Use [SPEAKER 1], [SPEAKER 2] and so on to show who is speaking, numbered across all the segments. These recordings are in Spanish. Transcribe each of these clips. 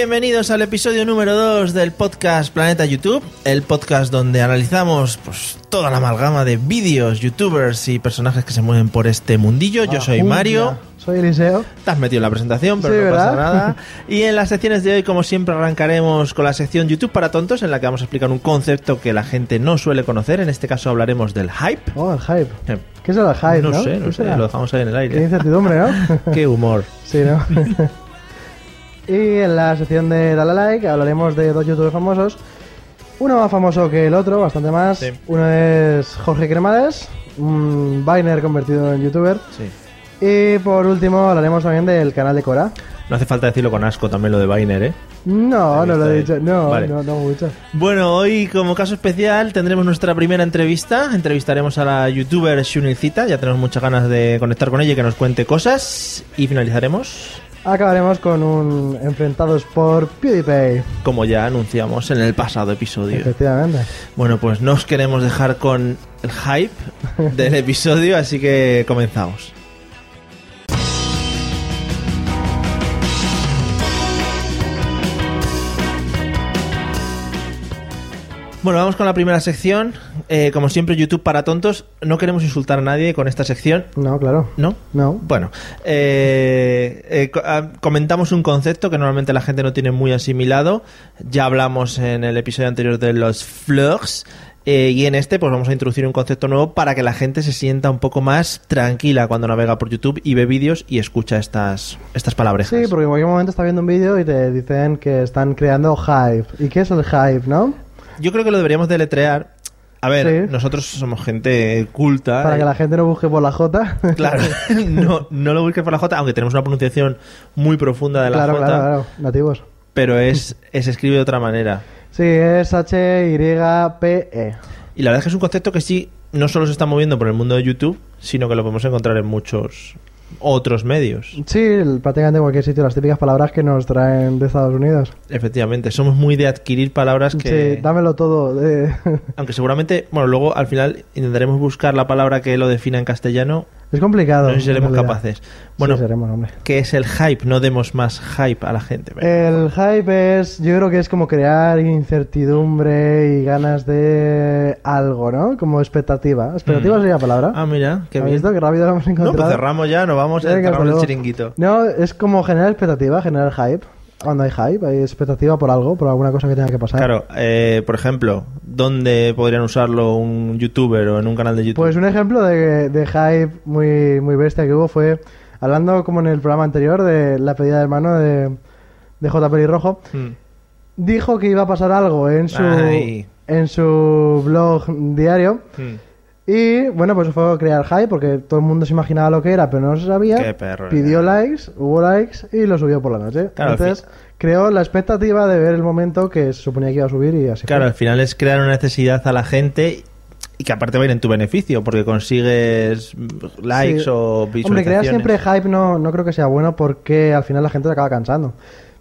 [SPEAKER 1] Bienvenidos al episodio número 2 del podcast Planeta YouTube, el podcast donde analizamos pues, toda la amalgama de vídeos, youtubers y personajes que se mueven por este mundillo. Yo soy
[SPEAKER 2] Ah,
[SPEAKER 1] Mario.
[SPEAKER 2] ya. Soy Eliseo.
[SPEAKER 1] Te has metido en la presentación, pero
[SPEAKER 2] Sí,
[SPEAKER 1] no pasa
[SPEAKER 2] ¿verdad?
[SPEAKER 1] nada. Y en las secciones de hoy, como siempre, arrancaremos con la sección YouTube para tontos, en la que vamos a explicar un concepto que la gente no suele conocer. En este caso hablaremos del hype.
[SPEAKER 2] Oh, el hype.
[SPEAKER 1] Eh,
[SPEAKER 2] ¿Qué es el hype, no?
[SPEAKER 1] no sé,
[SPEAKER 2] ¿Qué
[SPEAKER 1] no sé,
[SPEAKER 2] será?
[SPEAKER 1] lo dejamos ahí en el
[SPEAKER 2] Qué
[SPEAKER 1] aire.
[SPEAKER 2] incertidumbre, ¿no?
[SPEAKER 1] Qué humor.
[SPEAKER 2] sí, ¿no? y en la sección de Dale Like hablaremos de dos youtubers famosos. Uno más famoso que el otro, bastante más.
[SPEAKER 1] Sí.
[SPEAKER 2] Uno es Jorge Cremades, un Viner convertido en youtuber.
[SPEAKER 1] Sí.
[SPEAKER 2] Y por último hablaremos también del canal de Cora.
[SPEAKER 1] No hace falta decirlo con asco también lo de Biner, ¿eh?
[SPEAKER 2] No, no lo he
[SPEAKER 1] ahí.
[SPEAKER 2] dicho. No,
[SPEAKER 1] Vale.
[SPEAKER 2] no, no mucho.
[SPEAKER 1] Bueno, hoy como caso especial tendremos nuestra primera entrevista. Entrevistaremos a la youtuber Shunilcita. Ya tenemos muchas ganas de conectar con ella y que nos cuente cosas. Y finalizaremos,
[SPEAKER 2] Acabaremos con un enfrentados por PewDiePie.
[SPEAKER 1] como ya anunciamos en el pasado episodio.
[SPEAKER 2] Efectivamente.
[SPEAKER 1] Bueno, pues no os queremos dejar con el hype del episodio, así que comenzamos. Bueno, vamos con la primera sección. Eh, como siempre, YouTube para tontos. No queremos insultar a nadie con esta sección,
[SPEAKER 2] No, claro.
[SPEAKER 1] ¿no?
[SPEAKER 2] No.
[SPEAKER 1] Bueno, eh, eh, ah, comentamos un concepto que normalmente la gente no tiene muy asimilado. Ya hablamos en el episodio anterior de los vlogs. eh, y en este, pues vamos a introducir un concepto nuevo para que la gente se sienta un poco más tranquila cuando navega por YouTube y ve vídeos y escucha estas, estas palabras.
[SPEAKER 2] Sí, porque en cualquier momento está viendo un vídeo y te dicen que están creando hype. ¿Y qué es el hype, no?
[SPEAKER 1] Yo creo que lo deberíamos deletrear. A ver,
[SPEAKER 2] Sí.
[SPEAKER 1] nosotros somos gente culta.
[SPEAKER 2] Para
[SPEAKER 1] eh,
[SPEAKER 2] que la gente no busque por la J.
[SPEAKER 1] Claro, no, no lo busques por la J, aunque tenemos una pronunciación muy profunda de la
[SPEAKER 2] claro,
[SPEAKER 1] J.
[SPEAKER 2] claro, claro. Nativos.
[SPEAKER 1] pero es, es escribe de otra manera.
[SPEAKER 2] Sí, es H-Y-P-E.
[SPEAKER 1] Y la verdad es que es un concepto que sí, no solo se está moviendo por el mundo de YouTube, sino que lo podemos encontrar en muchos otros medios.
[SPEAKER 2] Sí, el- prácticamente en cualquier sitio, las típicas palabras que nos traen de Estados Unidos.
[SPEAKER 1] Efectivamente, somos muy de adquirir palabras que...
[SPEAKER 2] Sí, dámelo todo. eh.
[SPEAKER 1] Aunque seguramente, bueno, luego al final intentaremos buscar la palabra que lo defina en castellano.
[SPEAKER 2] Es complicado.
[SPEAKER 1] No seremos capaces. Bueno,
[SPEAKER 2] Sí, seremos, hombre.
[SPEAKER 1] ¿qué es el hype? No demos más hype a la gente.
[SPEAKER 2] El hype es, yo creo que es como crear incertidumbre y ganas de algo, ¿no? Como expectativa. ¿Expectativa
[SPEAKER 1] Mm.
[SPEAKER 2] sería la palabra?
[SPEAKER 1] Ah, mira, qué
[SPEAKER 2] ¿Has
[SPEAKER 1] bien.
[SPEAKER 2] visto qué rápido lo hemos
[SPEAKER 1] No,
[SPEAKER 2] encontrado?
[SPEAKER 1] pues cerramos ya, nos vamos,
[SPEAKER 2] Venga,
[SPEAKER 1] cerramos el chiringuito.
[SPEAKER 2] No, es como generar expectativa, generar hype. Cuando hay hype, hay expectativa por algo, por alguna cosa que tenga que pasar.
[SPEAKER 1] Claro, eh, por ejemplo, ¿dónde podrían usarlo un youtuber o en un canal de YouTube?
[SPEAKER 2] Pues un ejemplo de, de hype muy, muy bestia que hubo fue, hablando como en el programa anterior de la pedida de mano de, de J. Pelirrojo,
[SPEAKER 1] Mm.
[SPEAKER 2] dijo que iba a pasar algo en su,
[SPEAKER 1] Ay.
[SPEAKER 2] en su blog diario.
[SPEAKER 1] Mm.
[SPEAKER 2] Y bueno, pues fue a crear hype porque todo el mundo se imaginaba lo que era, pero no se sabía.
[SPEAKER 1] Qué perro,
[SPEAKER 2] Pidió
[SPEAKER 1] eh.
[SPEAKER 2] likes, hubo likes y lo subió por la noche.
[SPEAKER 1] Claro,
[SPEAKER 2] Entonces creó la expectativa de ver el momento que se suponía que iba a subir y así
[SPEAKER 1] Claro,
[SPEAKER 2] fue.
[SPEAKER 1] al final es crear una necesidad a la gente y que aparte va a ir en tu beneficio porque consigues likes
[SPEAKER 2] Sí.
[SPEAKER 1] o
[SPEAKER 2] Hombre,
[SPEAKER 1] visualizaciones.
[SPEAKER 2] crear siempre hype no, no creo que sea bueno porque al final la gente se acaba cansando.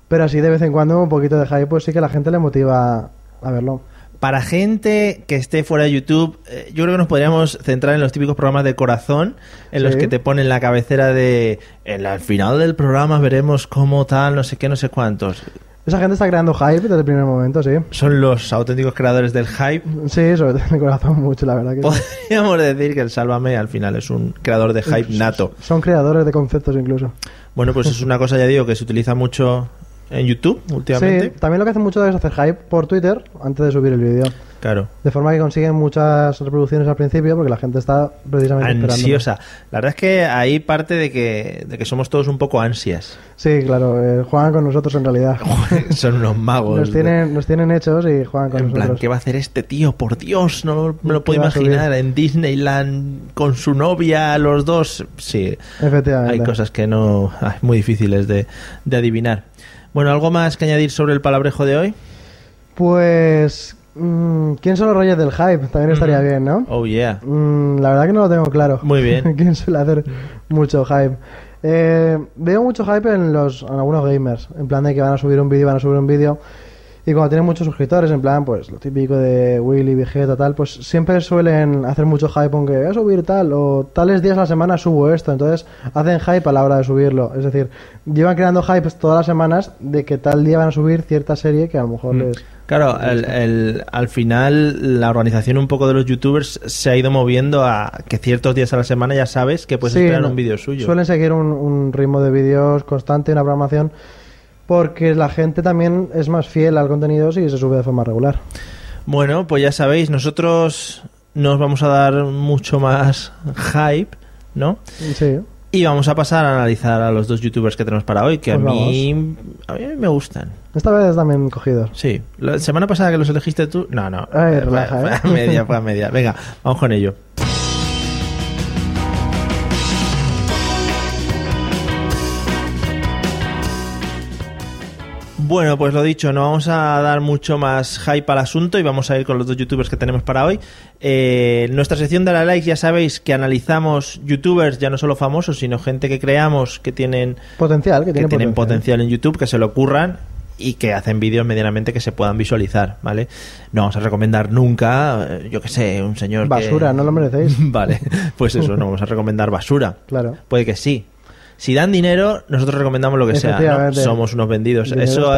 [SPEAKER 2] Pero así de vez en cuando un poquito de hype, pues sí que la gente le motiva a verlo.
[SPEAKER 1] Para gente que esté fuera de YouTube, eh, yo creo que nos podríamos centrar en los típicos programas de corazón, en los que te ponen la cabecera de en al final del programa veremos cómo tal, no sé qué, no sé cuántos.
[SPEAKER 2] Esa gente está creando hype desde el primer momento, sí.
[SPEAKER 1] Son los auténticos creadores del hype.
[SPEAKER 2] Sí, sobre todo en el corazón mucho, la verdad que sí.
[SPEAKER 1] Podríamos decir que el Sálvame al final es un creador de hype nato.
[SPEAKER 2] Son creadores de conceptos incluso.
[SPEAKER 1] Bueno, pues es una cosa, ya digo, que se utiliza mucho en YouTube últimamente.
[SPEAKER 2] Sí, también lo que hacen mucho es hacer hype por Twitter antes de subir el vídeo.
[SPEAKER 1] Claro.
[SPEAKER 2] De forma que consiguen muchas reproducciones al principio porque la gente está precisamente esperando.
[SPEAKER 1] Ansiosa. La verdad es que ahí parte de que, de que somos todos un poco ansias.
[SPEAKER 2] Sí, claro, eh, juegan con nosotros en realidad.
[SPEAKER 1] Son unos magos.
[SPEAKER 2] Nos tienen, nos tienen hechos y juegan con
[SPEAKER 1] en plan,
[SPEAKER 2] nosotros.
[SPEAKER 1] ¿qué va a hacer este tío? Por Dios, no me lo puedo imaginar. En Disneyland, con su novia, los dos. Sí,
[SPEAKER 2] Efectivamente.
[SPEAKER 1] hay cosas que no. ay, muy difíciles de, de adivinar. Bueno, ¿algo más que añadir sobre el palabrejo de hoy?
[SPEAKER 2] Pues... mm, ¿Quién son los reyes del hype? También estaría bien, ¿no?
[SPEAKER 1] Oh, yeah.
[SPEAKER 2] Mm, la verdad que no lo tengo claro.
[SPEAKER 1] Muy bien.
[SPEAKER 2] ¿Quién suele hacer mucho hype? Eh, veo mucho hype en los en algunos gamers. En plan de que van a subir un vídeo, van a subir un vídeo. Y cuando tienen muchos suscriptores, en plan, pues lo típico de Willy, Vegeta, tal, pues siempre suelen hacer mucho hype con que voy a subir tal, o tales días a la semana subo esto. Entonces hacen hype a la hora de subirlo. Es decir, llevan creando hype todas las semanas de que tal día van a subir cierta serie que a lo mejor
[SPEAKER 1] Mm.
[SPEAKER 2] les.
[SPEAKER 1] Claro, el- el- al final la organización un poco de los youtubers se ha ido moviendo a que ciertos días a la semana ya sabes que puedes
[SPEAKER 2] Sí,
[SPEAKER 1] esperar
[SPEAKER 2] no,
[SPEAKER 1] un vídeo suyo.
[SPEAKER 2] Suelen seguir un, un ritmo de vídeos constante, una programación, porque la gente también es más fiel al contenido si se sube de forma regular.
[SPEAKER 1] Bueno, pues ya sabéis, nosotros nos vamos a dar mucho más hype, ¿no?
[SPEAKER 2] Sí.
[SPEAKER 1] Y vamos a pasar a analizar a los dos youtubers que tenemos para hoy, que a
[SPEAKER 2] Pues
[SPEAKER 1] mí a mí me gustan.
[SPEAKER 2] Esta vez también cogidos.
[SPEAKER 1] Sí, la semana pasada que los elegiste tú, no, no,
[SPEAKER 2] Ay, relaja,
[SPEAKER 1] fue
[SPEAKER 2] ¿eh?
[SPEAKER 1] a media, fue a media. Venga, vamos con ello. Bueno, pues lo dicho, no vamos a dar mucho más hype al asunto y vamos a ir con los dos youtubers que tenemos para hoy. Eh, nuestra sección de la like ya sabéis que analizamos youtubers ya no solo famosos, sino gente que creamos que tienen
[SPEAKER 2] Potencial, que,
[SPEAKER 1] que
[SPEAKER 2] tiene
[SPEAKER 1] tienen
[SPEAKER 2] potencial.
[SPEAKER 1] potencial en YouTube, que se lo ocurran y que hacen vídeos medianamente que se puedan visualizar, ¿vale? No vamos a recomendar nunca, eh, yo que sé, un señor que-
[SPEAKER 2] Basura, no lo merecéis.
[SPEAKER 1] vale, pues eso, no vamos a recomendar basura.
[SPEAKER 2] Claro.
[SPEAKER 1] Puede que sí. Si dan dinero, nosotros recomendamos lo que sea. Somos unos vendidos. Eso,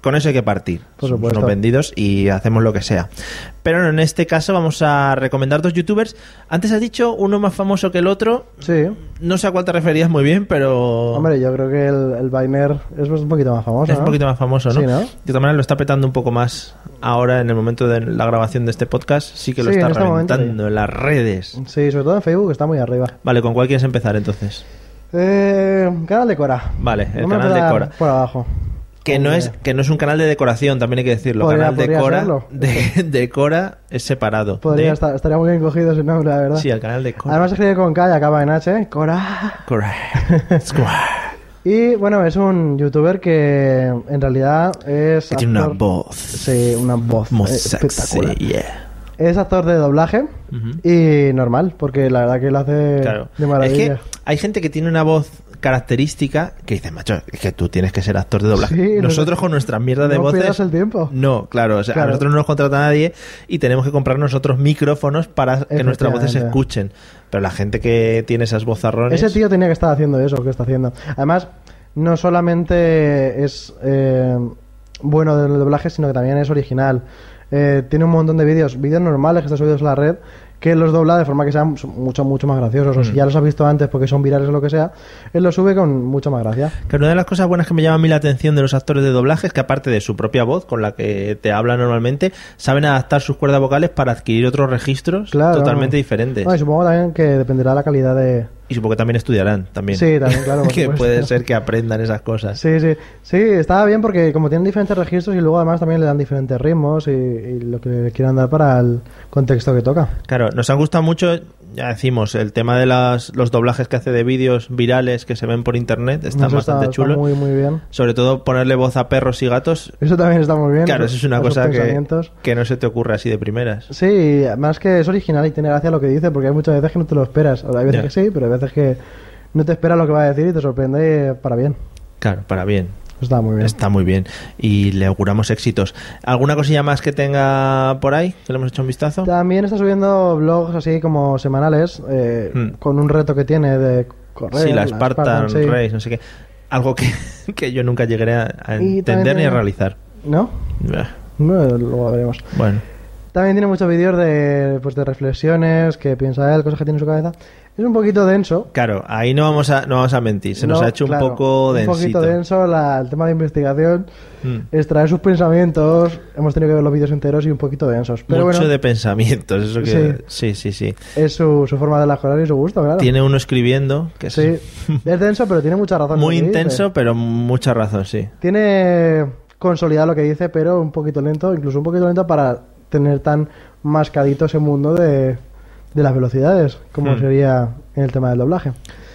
[SPEAKER 1] con eso hay que partir.
[SPEAKER 2] Por
[SPEAKER 1] Somos unos vendidos y hacemos lo que sea. Pero en este caso vamos a recomendar dos youtubers. Antes has dicho uno más famoso que el otro.
[SPEAKER 2] Sí.
[SPEAKER 1] No sé a cuál te referías muy bien, pero...
[SPEAKER 2] Hombre, yo creo que el, el Vainer es un poquito más famoso.
[SPEAKER 1] Es un poquito más famoso, ¿no?
[SPEAKER 2] Sí, ¿no?
[SPEAKER 1] De todas maneras lo está petando un poco más ahora en el momento de la grabación de este podcast. Sí que lo
[SPEAKER 2] Sí,
[SPEAKER 1] está
[SPEAKER 2] en este momento,
[SPEAKER 1] reventando
[SPEAKER 2] sí.
[SPEAKER 1] en las redes.
[SPEAKER 2] Sí, sobre todo en Facebook está muy arriba.
[SPEAKER 1] Vale, ¿con cuál quieres empezar entonces?
[SPEAKER 2] Eh, canal de Cora.
[SPEAKER 1] Vale, el
[SPEAKER 2] Vamos a
[SPEAKER 1] canal de
[SPEAKER 2] empezar
[SPEAKER 1] Cora.
[SPEAKER 2] Por abajo.
[SPEAKER 1] Que no, es, que no es un canal de decoración, también hay que decirlo.
[SPEAKER 2] Podría-
[SPEAKER 1] canal de Cora, de, de Cora es separado.
[SPEAKER 2] Podría
[SPEAKER 1] de-
[SPEAKER 2] estar, estaría muy bien cogido ese nombre, la verdad.
[SPEAKER 1] Sí, el canal de Cora.
[SPEAKER 2] Además escribe con K y acaba en H. Cora.
[SPEAKER 1] Cora. Square.
[SPEAKER 2] Y bueno, es un youtuber que en realidad es.
[SPEAKER 1] Que tiene una
[SPEAKER 2] actor-
[SPEAKER 1] voz.
[SPEAKER 2] Sí, una voz
[SPEAKER 1] Muy
[SPEAKER 2] eh,
[SPEAKER 1] sexy,
[SPEAKER 2] espectacular.
[SPEAKER 1] yeah.
[SPEAKER 2] Es actor de doblaje y normal, porque la verdad que lo hace
[SPEAKER 1] Claro.
[SPEAKER 2] de
[SPEAKER 1] Es
[SPEAKER 2] maravilla.
[SPEAKER 1] que hay gente que tiene una voz característica que dice, macho, es que tú tienes que ser actor de doblaje.
[SPEAKER 2] Sí, no-
[SPEAKER 1] Nosotros con nuestra mierda de
[SPEAKER 2] no
[SPEAKER 1] voces.
[SPEAKER 2] el tiempo.
[SPEAKER 1] No, claro, o sea,
[SPEAKER 2] Claro.
[SPEAKER 1] a nosotros no nos contrata nadie y tenemos que comprar nosotros micrófonos para que nuestras voces se escuchen. Pero la gente que tiene esas vozarrones.
[SPEAKER 2] Ese tío tenía que estar haciendo eso que está haciendo. Además, no solamente es eh, bueno del doblaje, sino que también es original. Eh, tiene un montón de vídeos, vídeos normales que están subidos a la red, que los dobla de forma que sean mucho, mucho más graciosos. O si
[SPEAKER 1] Mm.
[SPEAKER 2] ya los has visto antes porque son virales o lo que sea, él los sube con mucha más gracia.
[SPEAKER 1] Que una de las cosas buenas que me llama a mí la atención de los actores de doblaje es que aparte de su propia voz, con la que te habla normalmente, saben adaptar sus cuerdas vocales para adquirir otros registros
[SPEAKER 2] Claro.
[SPEAKER 1] totalmente diferentes.
[SPEAKER 2] No, y supongo también que dependerá de la calidad de...
[SPEAKER 1] Y supongo que también estudiarán también.
[SPEAKER 2] Sí, también, claro.
[SPEAKER 1] que puede ser que aprendan esas cosas.
[SPEAKER 2] Sí, sí. Sí, estaba bien porque como tienen diferentes registros y luego además también le dan diferentes ritmos y, y lo que le quieran dar para el contexto que toca.
[SPEAKER 1] Claro, nos han gustado mucho, ya decimos, el tema de las, los doblajes que hace de vídeos virales que se ven por internet, están
[SPEAKER 2] Eso
[SPEAKER 1] bastante
[SPEAKER 2] está, está
[SPEAKER 1] chulos.
[SPEAKER 2] muy, muy bien.
[SPEAKER 1] Sobre todo ponerle voz a perros y gatos.
[SPEAKER 2] Eso también está muy bien.
[SPEAKER 1] Claro, eso es una cosa que, que no se te ocurre así de primeras.
[SPEAKER 2] Sí, más que es original y tiene gracia lo que dice, porque hay muchas veces que no te lo esperas. O hay veces que sí, pero hay veces que no te esperas lo que va a decir y te sorprende para bien.
[SPEAKER 1] Claro, para bien.
[SPEAKER 2] Está muy bien.
[SPEAKER 1] Está muy bien. Y le auguramos éxitos. ¿Alguna cosilla más que tenga por ahí? ¿Que le hemos hecho un vistazo?
[SPEAKER 2] También está subiendo blogs así como semanales, eh,
[SPEAKER 1] Hmm.
[SPEAKER 2] con un reto que tiene de correr.
[SPEAKER 1] sí, la Spartan,
[SPEAKER 2] sí.
[SPEAKER 1] Race, no sé qué. Algo que, que yo nunca llegaré a, entender ni a realizar.
[SPEAKER 2] ¿No?
[SPEAKER 1] Bah,
[SPEAKER 2] No, luego veremos.
[SPEAKER 1] Bueno.
[SPEAKER 2] También tiene muchos vídeos de, pues, de reflexiones, que piensa él, cosas que tiene en su cabeza. Es un poquito denso.
[SPEAKER 1] Claro, ahí no vamos a, no vamos a mentir. Se nos
[SPEAKER 2] No,
[SPEAKER 1] ha hecho
[SPEAKER 2] claro,
[SPEAKER 1] un poco
[SPEAKER 2] Un
[SPEAKER 1] densito.
[SPEAKER 2] poquito denso la- el tema de investigación.
[SPEAKER 1] Mm.
[SPEAKER 2] Extraer sus pensamientos. Hemos tenido que ver los vídeos enteros y un poquito densos. Pero
[SPEAKER 1] Mucho
[SPEAKER 2] bueno,
[SPEAKER 1] de pensamientos. Eso que, sí, sí, sí.
[SPEAKER 2] es su, su forma de cosas y su gusto, claro.
[SPEAKER 1] Tiene uno escribiendo que
[SPEAKER 2] Sí, es denso, pero tiene mucha razón.
[SPEAKER 1] muy
[SPEAKER 2] dice.
[SPEAKER 1] intenso, pero mucha razón, sí.
[SPEAKER 2] Tiene consolidado lo que dice, pero un poquito lento, incluso un poquito lento para tener tan mascadito ese mundo de, de las velocidades, como
[SPEAKER 1] Hmm.
[SPEAKER 2] sería en el tema del doblaje.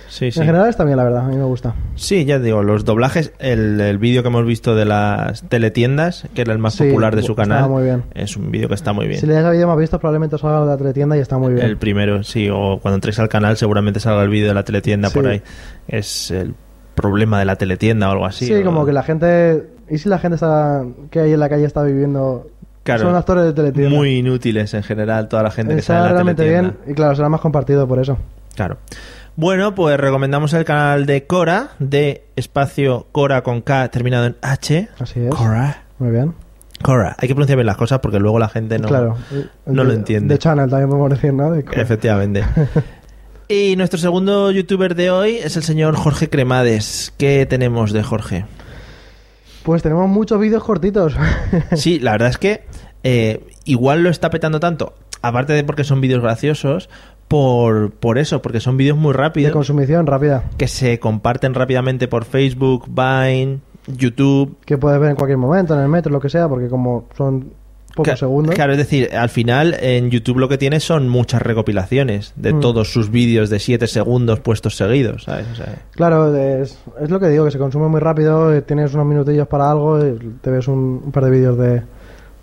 [SPEAKER 1] Sí, sí.
[SPEAKER 2] En general está bien, la verdad, a mí me gusta.
[SPEAKER 1] Sí, ya digo, los doblajes, el, el vídeo que hemos visto de las teletiendas, que era el más
[SPEAKER 2] Sí,
[SPEAKER 1] popular de su canal,
[SPEAKER 2] muy bien.
[SPEAKER 1] es un vídeo que está muy bien.
[SPEAKER 2] Si le das a vídeo más visto, probablemente salga de la teletienda y está muy bien.
[SPEAKER 1] El primero, sí, o cuando entréis al canal seguramente salga el vídeo de la teletienda por ahí. Es el problema de la teletienda o algo así.
[SPEAKER 2] sí,
[SPEAKER 1] o-
[SPEAKER 2] como que la gente ¿Y si la gente está, que hay en la calle está viviendo...
[SPEAKER 1] Claro,
[SPEAKER 2] son actores de teletienda?
[SPEAKER 1] Muy inútiles en general, toda la gente que
[SPEAKER 2] Está
[SPEAKER 1] sale en la
[SPEAKER 2] realmente
[SPEAKER 1] teletienda.
[SPEAKER 2] bien y claro, será más compartido por eso.
[SPEAKER 1] Claro. Bueno, pues recomendamos el canal de Cora, de espacio Cora con K terminado en H.
[SPEAKER 2] Así es.
[SPEAKER 1] Cora.
[SPEAKER 2] Muy bien.
[SPEAKER 1] Cora. Hay que pronunciar bien las cosas porque luego la gente no,
[SPEAKER 2] claro.
[SPEAKER 1] no
[SPEAKER 2] De-
[SPEAKER 1] lo entiende.
[SPEAKER 2] De Channel también podemos decir, ¿no? De-
[SPEAKER 1] Efectivamente. y nuestro segundo youtuber de hoy es el señor Jorge Cremades. ¿Qué tenemos de Jorge?
[SPEAKER 2] Pues tenemos muchos vídeos cortitos.
[SPEAKER 1] Sí, la verdad es que eh, igual lo está petando tanto, aparte de porque son vídeos graciosos, por, por eso, porque son vídeos muy
[SPEAKER 2] de
[SPEAKER 1] rápidos
[SPEAKER 2] consumición rápida.
[SPEAKER 1] que se comparten rápidamente por Facebook, Vine, YouTube.
[SPEAKER 2] Que puedes ver en cualquier momento, en el metro, lo que sea, porque como son pocos
[SPEAKER 1] Ca-
[SPEAKER 2] segundos.
[SPEAKER 1] Claro, es decir, al final en YouTube lo que tiene son muchas recopilaciones de
[SPEAKER 2] Mm.
[SPEAKER 1] todos sus vídeos de 7 segundos puestos seguidos, ¿sabes? O sea,
[SPEAKER 2] Claro, es, es lo que digo, que se consume muy rápido, eh, tienes unos minutillos para algo, y te ves un, un par de vídeos de,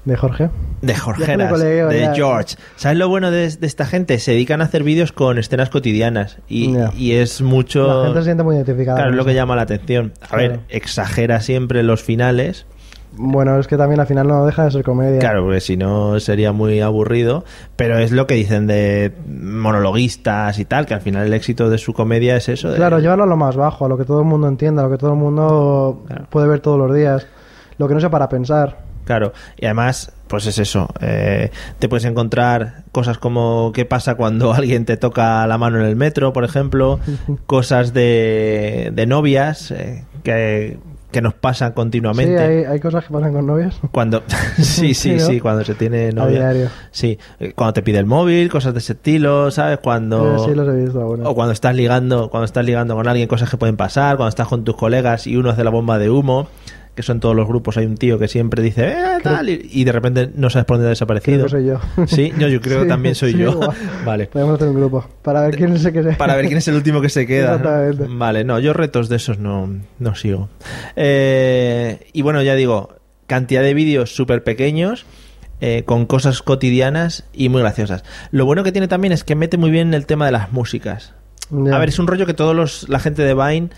[SPEAKER 2] de Jorge.
[SPEAKER 1] de
[SPEAKER 2] colegio,
[SPEAKER 1] de. George. ¿Sabes lo bueno de, de esta gente? Se dedican a hacer vídeos con escenas cotidianas y, y es mucho...
[SPEAKER 2] La gente se siente muy identificada.
[SPEAKER 1] Claro, es lo que llama la atención. A ver,
[SPEAKER 2] Claro.
[SPEAKER 1] exagera siempre los finales.
[SPEAKER 2] Bueno, es que también al final no deja de ser comedia.
[SPEAKER 1] Claro, porque si no sería muy aburrido. Pero es lo que dicen de monologuistas y tal, que al final el éxito de su comedia es eso. de-
[SPEAKER 2] Claro, llévalo a lo más bajo, a lo que todo el mundo entienda, a lo que todo el mundo
[SPEAKER 1] Claro.
[SPEAKER 2] puede ver todos los días, lo que no sea para pensar.
[SPEAKER 1] Claro, y además, pues es eso. eh, te puedes encontrar cosas como qué pasa cuando alguien te toca la mano en el metro, por ejemplo, cosas de, de novias eh, que, que nos pasan
[SPEAKER 2] Sí,
[SPEAKER 1] continuamente.
[SPEAKER 2] hay, hay cosas que pasan con novios.
[SPEAKER 1] Cuando sí, sí,
[SPEAKER 2] Sí,
[SPEAKER 1] sí, cuando se tiene novia.
[SPEAKER 2] diario.
[SPEAKER 1] Sí, eh, cuando te pide el móvil, cosas de ese estilo, ¿sabes? Cuando
[SPEAKER 2] Eh, sí, los he visto algunos.
[SPEAKER 1] o cuando estás ligando, cuando estás ligando con alguien, cosas que pueden pasar, cuando estás con tus colegas y uno hace la bomba de humo, que son todos los grupos, hay un tío que siempre dice, eh, tal, y, y de repente no sabes por dónde ha desaparecido.
[SPEAKER 2] Creo que soy yo.
[SPEAKER 1] Sí, yo, yo creo que también soy
[SPEAKER 2] sí,
[SPEAKER 1] yo.
[SPEAKER 2] igual.
[SPEAKER 1] vale.
[SPEAKER 2] Podemos hacer un grupo para ver quién se que
[SPEAKER 1] Para ver quién es el último que se queda.
[SPEAKER 2] Exactamente.
[SPEAKER 1] Vale, no, yo retos de esos no, no sigo. Eh, y bueno, ya digo, cantidad de vídeos súper pequeños. eh, con cosas cotidianas y muy graciosas. Lo bueno que tiene también es que mete muy bien el tema de las músicas. A ver, es un rollo que todos los, la gente de Vine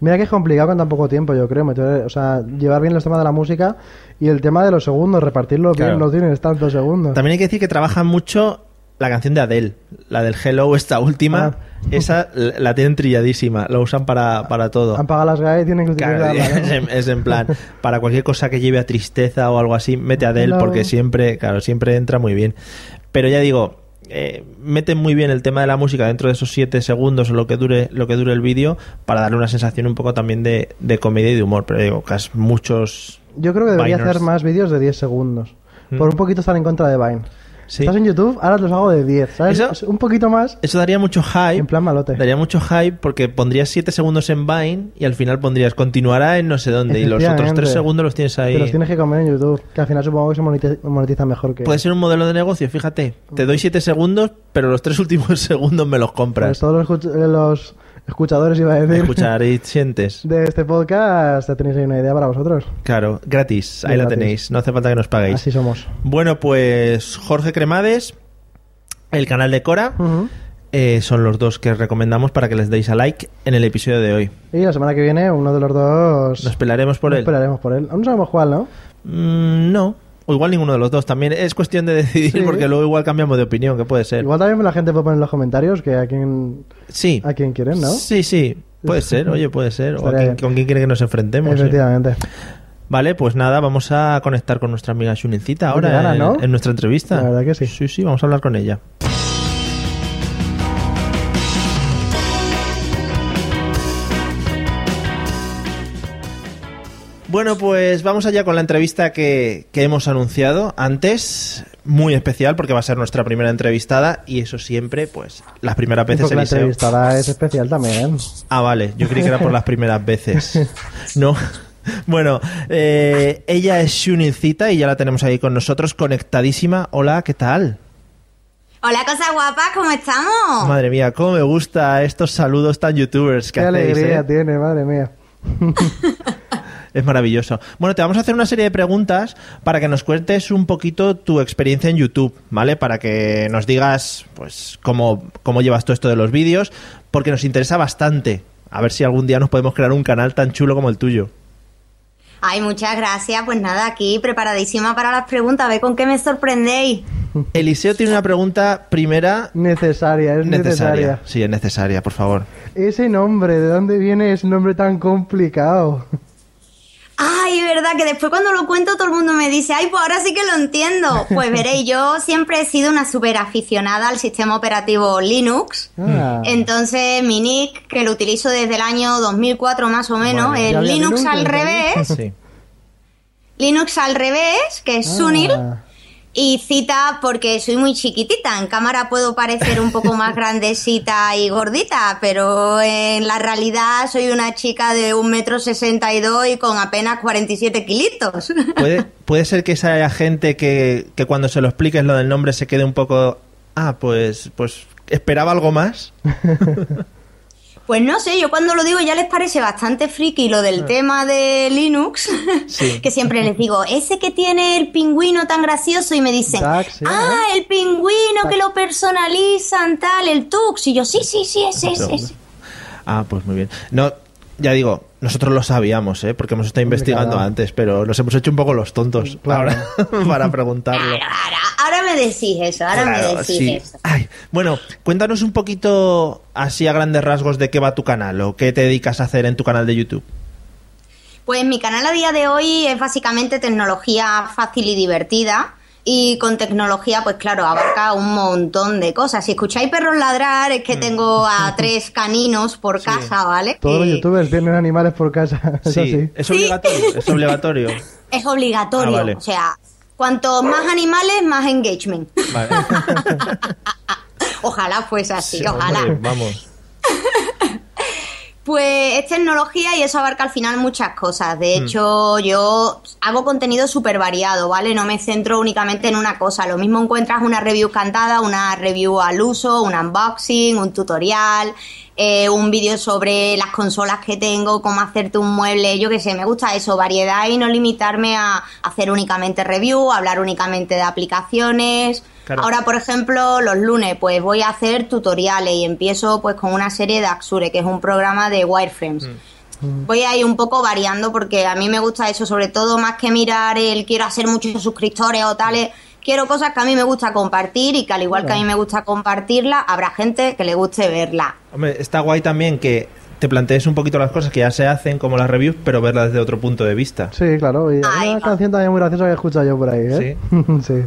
[SPEAKER 2] Mira que es complicado con tan poco tiempo, yo creo. meter- o sea, llevar bien los temas de la música y el tema de los segundos, repartirlos
[SPEAKER 1] Claro.
[SPEAKER 2] bien, no tienes tantos segundos.
[SPEAKER 1] También hay que decir que trabajan mucho la canción de Adele, la del Hello, esta última.
[SPEAKER 2] Ah.
[SPEAKER 1] Esa la tienen trilladísima, la usan para, para todo.
[SPEAKER 2] Han pagado las GAE y tienen que
[SPEAKER 1] Claro,
[SPEAKER 2] utilizarla, ¿no?
[SPEAKER 1] es, en, es en plan, para cualquier cosa que lleve a tristeza o algo así, mete a Adele porque siempre, claro, siempre entra muy bien. Pero ya digo, eh, meten muy bien el tema de la música dentro de esos 7 segundos o lo que dure, lo que dure el vídeo para darle una sensación un poco también de, de comedia y de humor. Pero digo, que es muchos...
[SPEAKER 2] Yo creo que debería hacer más vídeos de 10 segundos.
[SPEAKER 1] Mm.
[SPEAKER 2] Por un poquito estar en contra de Vine.
[SPEAKER 1] Sí.
[SPEAKER 2] Estás en YouTube, ahora los hago de 10, ¿sabes?
[SPEAKER 1] Eso-
[SPEAKER 2] Un poquito más
[SPEAKER 1] Eso daría mucho hype.
[SPEAKER 2] en plan malote.
[SPEAKER 1] Daría mucho hype porque pondrías 7 segundos en Vine y al final pondrías continuará en no sé dónde y los otros 3
[SPEAKER 2] Efectivamente.
[SPEAKER 1] segundos los tienes ahí.
[SPEAKER 2] Te los tienes que comer en YouTube, que al final supongo que se monetiza, monetiza mejor que...
[SPEAKER 1] Puede ser un modelo de negocio, fíjate. Te doy 7 segundos, pero los 3 últimos segundos me los
[SPEAKER 2] Pues
[SPEAKER 1] compras.
[SPEAKER 2] todos los, escuch- eh, los escuchadores, iba a decir,
[SPEAKER 1] Escuchar y sientes.
[SPEAKER 2] de este podcast, ya tenéis ahí una idea para vosotros.
[SPEAKER 1] Claro, gratis. Ahí la tenéis. No hace falta que nos paguéis.
[SPEAKER 2] Así somos.
[SPEAKER 1] Bueno, pues Jorge Cremades, el canal de Cora, eh, son los dos que recomendamos para que les deis a like en el episodio de hoy.
[SPEAKER 2] Y la semana que viene, uno de los dos...
[SPEAKER 1] Nos pelaremos por
[SPEAKER 2] nos
[SPEAKER 1] él.
[SPEAKER 2] Esperaremos por él. Aún no sabemos cuál, ¿no?
[SPEAKER 1] Mm, no. O igual ninguno de los dos. También es cuestión de decidir
[SPEAKER 2] Sí.
[SPEAKER 1] porque luego igual cambiamos de opinión, que puede ser.
[SPEAKER 2] Igual también la gente puede poner en los comentarios que a quien,
[SPEAKER 1] Sí.
[SPEAKER 2] a quien quieren, ¿no?
[SPEAKER 1] Sí, sí. Puede ser, oye, puede ser. O a con quién quiere que nos enfrentemos. eh.
[SPEAKER 2] Efectivamente.
[SPEAKER 1] Vale, pues nada, vamos a conectar con nuestra amiga Shunincita ahora en,
[SPEAKER 2] ¿no?
[SPEAKER 1] en nuestra entrevista.
[SPEAKER 2] La verdad que sí.
[SPEAKER 1] Sí, sí, vamos a hablar con ella. Bueno, pues vamos allá con la entrevista que, que hemos anunciado antes. Muy especial porque va a ser nuestra primera entrevistada y eso siempre, pues, las primeras veces
[SPEAKER 2] Porque la
[SPEAKER 1] Eliseo.
[SPEAKER 2] entrevistada es especial también.
[SPEAKER 1] Ah, vale. Yo creí que era por las primeras veces. No. Bueno, eh, ella es Shunincita y ya la tenemos ahí con nosotros, conectadísima. Hola, ¿qué tal?
[SPEAKER 3] Hola, cosa guapa, ¿cómo estamos?
[SPEAKER 1] Madre mía, cómo me gusta estos saludos tan youtubers que
[SPEAKER 2] Qué
[SPEAKER 1] hacéis,
[SPEAKER 2] alegría
[SPEAKER 1] ¿eh?
[SPEAKER 2] tiene, madre mía.
[SPEAKER 1] Es maravilloso. Bueno, te vamos a hacer una serie de preguntas para que nos cuentes un poquito tu experiencia en YouTube, ¿vale? Para que nos digas, pues, cómo, cómo llevas todo esto de los vídeos, porque nos interesa bastante. A ver si algún día nos podemos crear un canal tan chulo como el tuyo.
[SPEAKER 3] Ay, muchas gracias. Pues nada, aquí preparadísima para las preguntas. A ver con qué me sorprendéis.
[SPEAKER 1] Eliseo tiene una pregunta primera
[SPEAKER 2] Necesaria, es
[SPEAKER 1] necesaria.
[SPEAKER 2] necesaria.
[SPEAKER 1] Sí, es necesaria, por favor.
[SPEAKER 2] Ese nombre, ¿de dónde viene ese nombre tan complicado?
[SPEAKER 3] Ay, verdad que después cuando lo cuento todo el mundo me dice, ay, pues ahora sí que lo entiendo. Pues veréis, yo siempre he sido una súper aficionada al sistema operativo Linux.
[SPEAKER 2] Ah.
[SPEAKER 3] Entonces mi nick, que lo utilizo desde el año 2004 más o menos,
[SPEAKER 2] ya
[SPEAKER 3] es Linux
[SPEAKER 2] Linux
[SPEAKER 3] al revés.
[SPEAKER 1] Sí.
[SPEAKER 3] Linux al revés, que es Sunil. Y cita porque soy muy chiquitita. En cámara puedo parecer un poco más grandecita y gordita, pero en la realidad soy una chica de un metro sesenta y dos y con apenas 47 kilitos.
[SPEAKER 1] ¿Puede, puede ser que esa haya gente que, que cuando se lo expliques lo del nombre se quede un poco... Ah, pues, pues esperaba algo más.
[SPEAKER 3] Pues no sé, yo cuando lo digo ya les parece bastante friki lo del tema de Linux,
[SPEAKER 1] Sí.
[SPEAKER 3] que siempre les digo, ese que tiene el pingüino tan gracioso y me dicen,
[SPEAKER 2] sí,
[SPEAKER 3] ah, el pingüino que lo personalizan, tal, el Tux. Y yo, sí, sí, sí, ese, ese, ese.
[SPEAKER 1] Ah, pues muy bien. No, ya digo, nosotros lo sabíamos, ¿eh? Porque hemos estado investigando
[SPEAKER 2] claro.
[SPEAKER 1] antes, pero nos hemos hecho un poco los tontos
[SPEAKER 2] Claro.
[SPEAKER 1] ahora para preguntarlo.
[SPEAKER 3] Claro, ahora, ahora me decís eso, ahora me decís
[SPEAKER 1] sí.
[SPEAKER 3] eso.
[SPEAKER 1] Ay, bueno, cuéntanos un poquito así a grandes rasgos de qué va tu canal o qué te dedicas a hacer en tu canal de YouTube.
[SPEAKER 3] Pues mi canal a día de hoy es básicamente tecnología fácil y divertida. Y con tecnología, pues claro, abarca un montón de cosas. Si escucháis perros ladrar, es que
[SPEAKER 1] Mm.
[SPEAKER 3] tengo a tres caninos por casa, ¿vale?
[SPEAKER 2] Todos los youtubers tienen animales por casa. Eso sí.
[SPEAKER 1] es obligatorio, es obligatorio.
[SPEAKER 3] Es obligatorio.
[SPEAKER 1] Ah, vale.
[SPEAKER 3] O sea, cuanto más animales, más engagement.
[SPEAKER 1] Vale.
[SPEAKER 3] Ojalá fuese así,
[SPEAKER 1] Sí,
[SPEAKER 3] ojalá.
[SPEAKER 1] hombre, vamos.
[SPEAKER 3] Pues es tecnología y eso abarca al final muchas cosas. De hecho, yo hago contenido súper variado, ¿vale? No me centro únicamente en una cosa. Lo mismo encuentras una review cantada, una review al uso, un unboxing, un tutorial, eh, un vídeo sobre las consolas que tengo, cómo hacerte un mueble. Yo qué sé, me gusta eso, variedad y no limitarme a hacer únicamente review, hablar únicamente de aplicaciones.
[SPEAKER 1] Claro.
[SPEAKER 3] Ahora, por ejemplo, los lunes, pues voy a hacer tutoriales y empiezo pues con una serie de Axure, que es un programa de wireframes. Voy a ir un poco variando porque a mí me gusta eso, sobre todo más que mirar el quiero hacer muchos suscriptores o tales. Quiero cosas que a mí me gusta compartir y que al igual que a mí me gusta compartirla, habrá gente que le guste verla.
[SPEAKER 1] Hombre, está guay también que te plantees un poquito las cosas que ya se hacen, como las reviews, pero verlas desde otro punto de vista.
[SPEAKER 2] Sí, claro. Y
[SPEAKER 3] Ahí
[SPEAKER 2] una canción también muy graciosa que he escuchado yo por ahí, ¿eh? Sí.
[SPEAKER 1] Sí,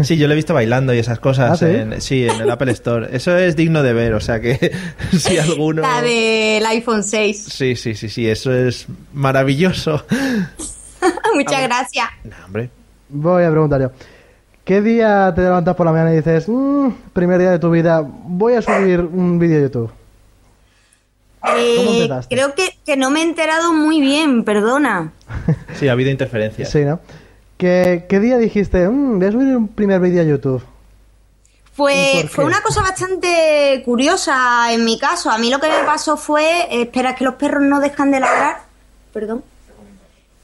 [SPEAKER 1] yo lo he visto bailando y esas cosas.
[SPEAKER 2] ¿Ah, sí?
[SPEAKER 1] En, sí, en el Apple Store. Eso es digno de ver, o sea que si alguno...
[SPEAKER 3] La del iPhone 6.
[SPEAKER 1] Sí, sí, sí, sí, eso es maravilloso.
[SPEAKER 3] Muchas gracias.
[SPEAKER 1] No, hombre.
[SPEAKER 2] Voy a preguntar yo. ¿Qué día te levantas por la mañana y dices, "Mm, primer día de tu vida, voy a subir un vídeo a YouTube?
[SPEAKER 3] Eh, creo que, que no me he enterado muy bien, perdona.
[SPEAKER 1] Sí, ha habido interferencias.
[SPEAKER 2] Sí, ¿no? ¿Qué, qué día dijiste, "Mm, voy a subir un primer vídeo a YouTube? ¿Y
[SPEAKER 3] Fue, fue una cosa bastante curiosa en mi caso. A mí lo que me pasó fue, eh, espera, es que los perros no dejan de ladrar. Perdón.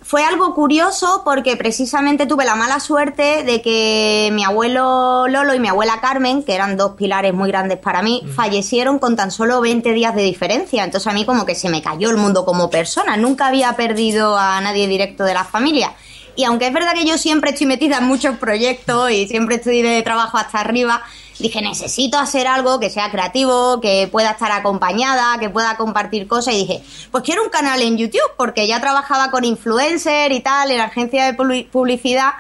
[SPEAKER 3] Fue algo curioso porque precisamente tuve la mala suerte de que mi abuelo Lolo y mi abuela Carmen, que eran dos pilares muy grandes para mí, fallecieron con tan solo 20 días de diferencia. Entonces a mí como que se me cayó el mundo como persona. Nunca había perdido a nadie directo de la familia. Y aunque es verdad que yo siempre estoy metida en muchos proyectos y siempre estoy de trabajo hasta arriba, dije, necesito hacer algo que sea creativo, que pueda estar acompañada, que pueda compartir cosas. Y dije, pues quiero un canal en YouTube, porque ya trabajaba con influencer y tal, en agencia de publi- publicidad.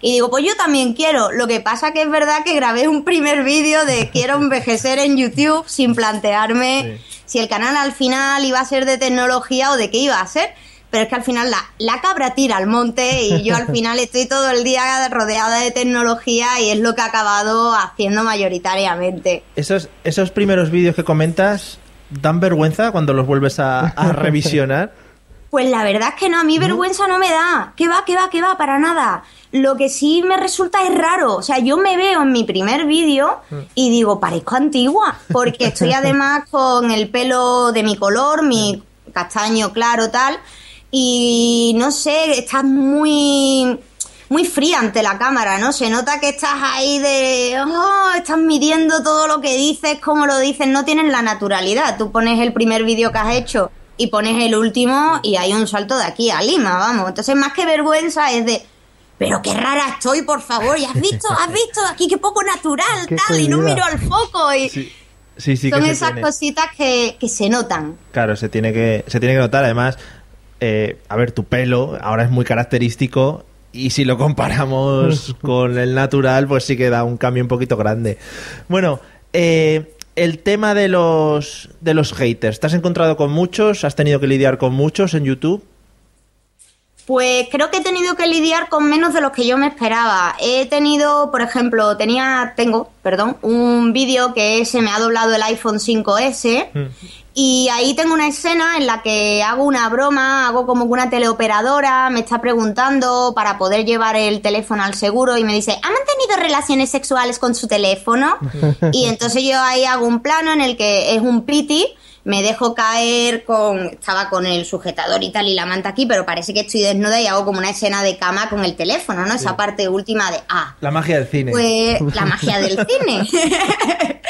[SPEAKER 3] Y digo, pues yo también quiero. Lo que pasa que es verdad que grabé un primer vídeo de quiero envejecer en YouTube sin plantearme si el canal al final iba a ser de tecnología o de qué iba a ser. Pero es que al final la, la cabra tira al monte y yo al final estoy todo el día rodeada de tecnología y es lo que he acabado haciendo mayoritariamente.
[SPEAKER 1] Esos, esos primeros vídeos que comentas dan vergüenza cuando los vuelves a, a revisionar.
[SPEAKER 3] Pues la verdad es que no, a mí vergüenza no me da. ¿Qué va, qué va, qué va? Para nada. Lo que sí me resulta es raro. O sea, yo me veo en mi primer vídeo y digo, parezco antigua. Porque estoy además con el pelo de mi color, mi castaño claro, tal. Y no sé, estás muy muy fría ante la cámara, ¿no? Se nota que estás ahí de, oh, estás midiendo todo lo que dices, cómo lo dices, no tienes la naturalidad. Tú pones el primer vídeo que has hecho y pones el último y hay un salto de aquí a Lima, vamos. Entonces, más que vergüenza es de, pero qué rara estoy, por favor, ¿y has visto? ¿Has visto aquí qué poco natural,
[SPEAKER 2] Qué
[SPEAKER 3] tal? Y no miro al foco y...
[SPEAKER 1] Sí, sí, sí
[SPEAKER 3] Son esas
[SPEAKER 1] tiene.
[SPEAKER 3] cositas que, que se notan.
[SPEAKER 1] Claro, se tiene que, se tiene que notar. Además, eh, a ver, tu pelo ahora es muy característico y si lo comparamos con el natural, pues sí que da un cambio un poquito grande. Bueno, eh, el tema de los, de los haters. ¿Te has encontrado con muchos? ¿Has tenido que lidiar con muchos en YouTube?
[SPEAKER 3] Pues creo que he tenido que lidiar con menos de los que yo me esperaba. He tenido, por ejemplo, tenía, tengo, perdón, un vídeo que se me ha doblado el iPhone 5S y ahí tengo una escena en la que hago una broma, hago como que una teleoperadora me está preguntando para poder llevar el teléfono al seguro y me dice, ¿ha mantenido relaciones sexuales con su teléfono? y entonces yo ahí hago un plano en el que es un piti me dejo caer con. Estaba con el sujetador y tal y la manta aquí, pero parece que estoy desnuda y hago como una escena de cama con el teléfono, ¿no? Esa parte última de. Ah,
[SPEAKER 1] La magia del cine.
[SPEAKER 3] pues la magia del cine.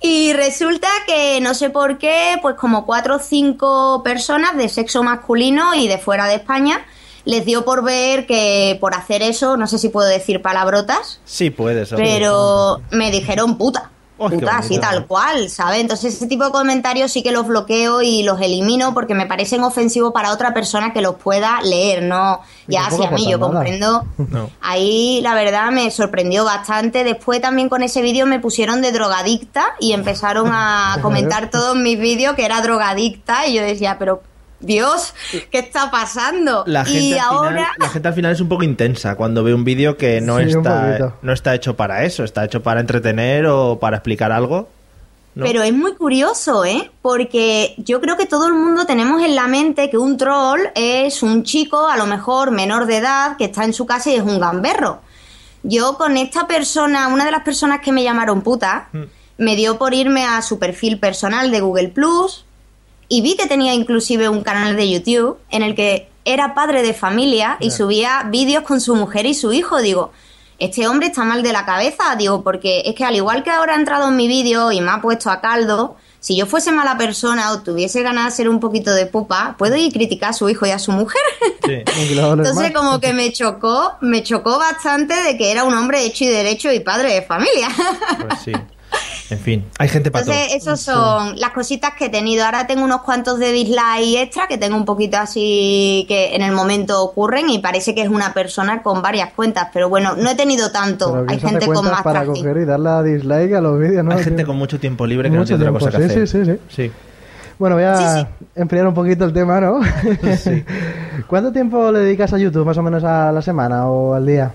[SPEAKER 3] y resulta que no sé por qué, pues como cuatro o cinco personas de sexo masculino y de fuera de España les dio por ver que por hacer eso, no sé si puedo decir palabrotas,
[SPEAKER 1] Sí, puedes.
[SPEAKER 3] pero me dijeron puta.
[SPEAKER 1] Oh,
[SPEAKER 3] puta, así tal cual, ¿sabes? Entonces ese tipo de comentarios sí que los bloqueo y los elimino porque me parecen ofensivos para otra persona que los pueda leer, no ya hacia mí, yo comprendo.
[SPEAKER 1] No.
[SPEAKER 3] Ahí la verdad me sorprendió bastante. Después también con ese vídeo me pusieron de drogadicta y empezaron a comentar todos mis vídeos que era drogadicta y yo decía, pero Dios, ¿qué está pasando?
[SPEAKER 1] La gente,
[SPEAKER 3] y
[SPEAKER 1] al
[SPEAKER 3] ahora...
[SPEAKER 1] final, la gente al final es un poco intensa cuando ve un vídeo que no,
[SPEAKER 2] Sí,
[SPEAKER 1] está, no está hecho para eso, está hecho para entretener o para explicar algo. ¿no?
[SPEAKER 3] Pero es muy curioso, ¿eh? Porque yo creo que todo el mundo tenemos en la mente que un troll es un chico, a lo mejor menor de edad, que está en su casa y es un gamberro. Yo con esta persona, una de las personas que me llamaron puta, me dio por irme a su perfil personal de Google Plus y vi que tenía inclusive un canal de YouTube en el que era padre de familia y subía vídeos con su mujer y su hijo. Digo, este hombre está mal de la cabeza, digo, porque es que al igual que ahora ha entrado en mi vídeo y me ha puesto a caldo, si yo fuese mala persona o tuviese ganas de ser un poquito de pupa, puedo ir a criticar a su hijo y a su mujer.
[SPEAKER 1] Sí.
[SPEAKER 3] Entonces como que me chocó, me chocó bastante de que era un hombre hecho y derecho y padre de familia.
[SPEAKER 1] Pues sí. En fin, hay gente para todo.
[SPEAKER 3] Entonces, esas son las cositas que he tenido. Ahora tengo unos cuantos de dislike extra que tengo un poquito así que en el momento ocurren y parece que es una persona con varias cuentas. Pero bueno, no he tenido tanto. Hay
[SPEAKER 2] ¿quién se hace
[SPEAKER 3] gente con
[SPEAKER 2] cuentas
[SPEAKER 3] más
[SPEAKER 2] para
[SPEAKER 3] traje.
[SPEAKER 2] coger y darle a dislike a los vídeos, ¿no?
[SPEAKER 1] Hay gente con mucho tiempo libre que no
[SPEAKER 2] Mucho
[SPEAKER 1] tiene otra cosa que
[SPEAKER 2] sí,
[SPEAKER 1] hacer.
[SPEAKER 2] sí, sí,
[SPEAKER 1] Sí.
[SPEAKER 2] Bueno, voy a
[SPEAKER 3] Sí,
[SPEAKER 2] enfriar un poquito el tema, ¿no?
[SPEAKER 1] Sí.
[SPEAKER 2] ¿Cuánto tiempo le dedicas a YouTube, más o menos a la semana o al día?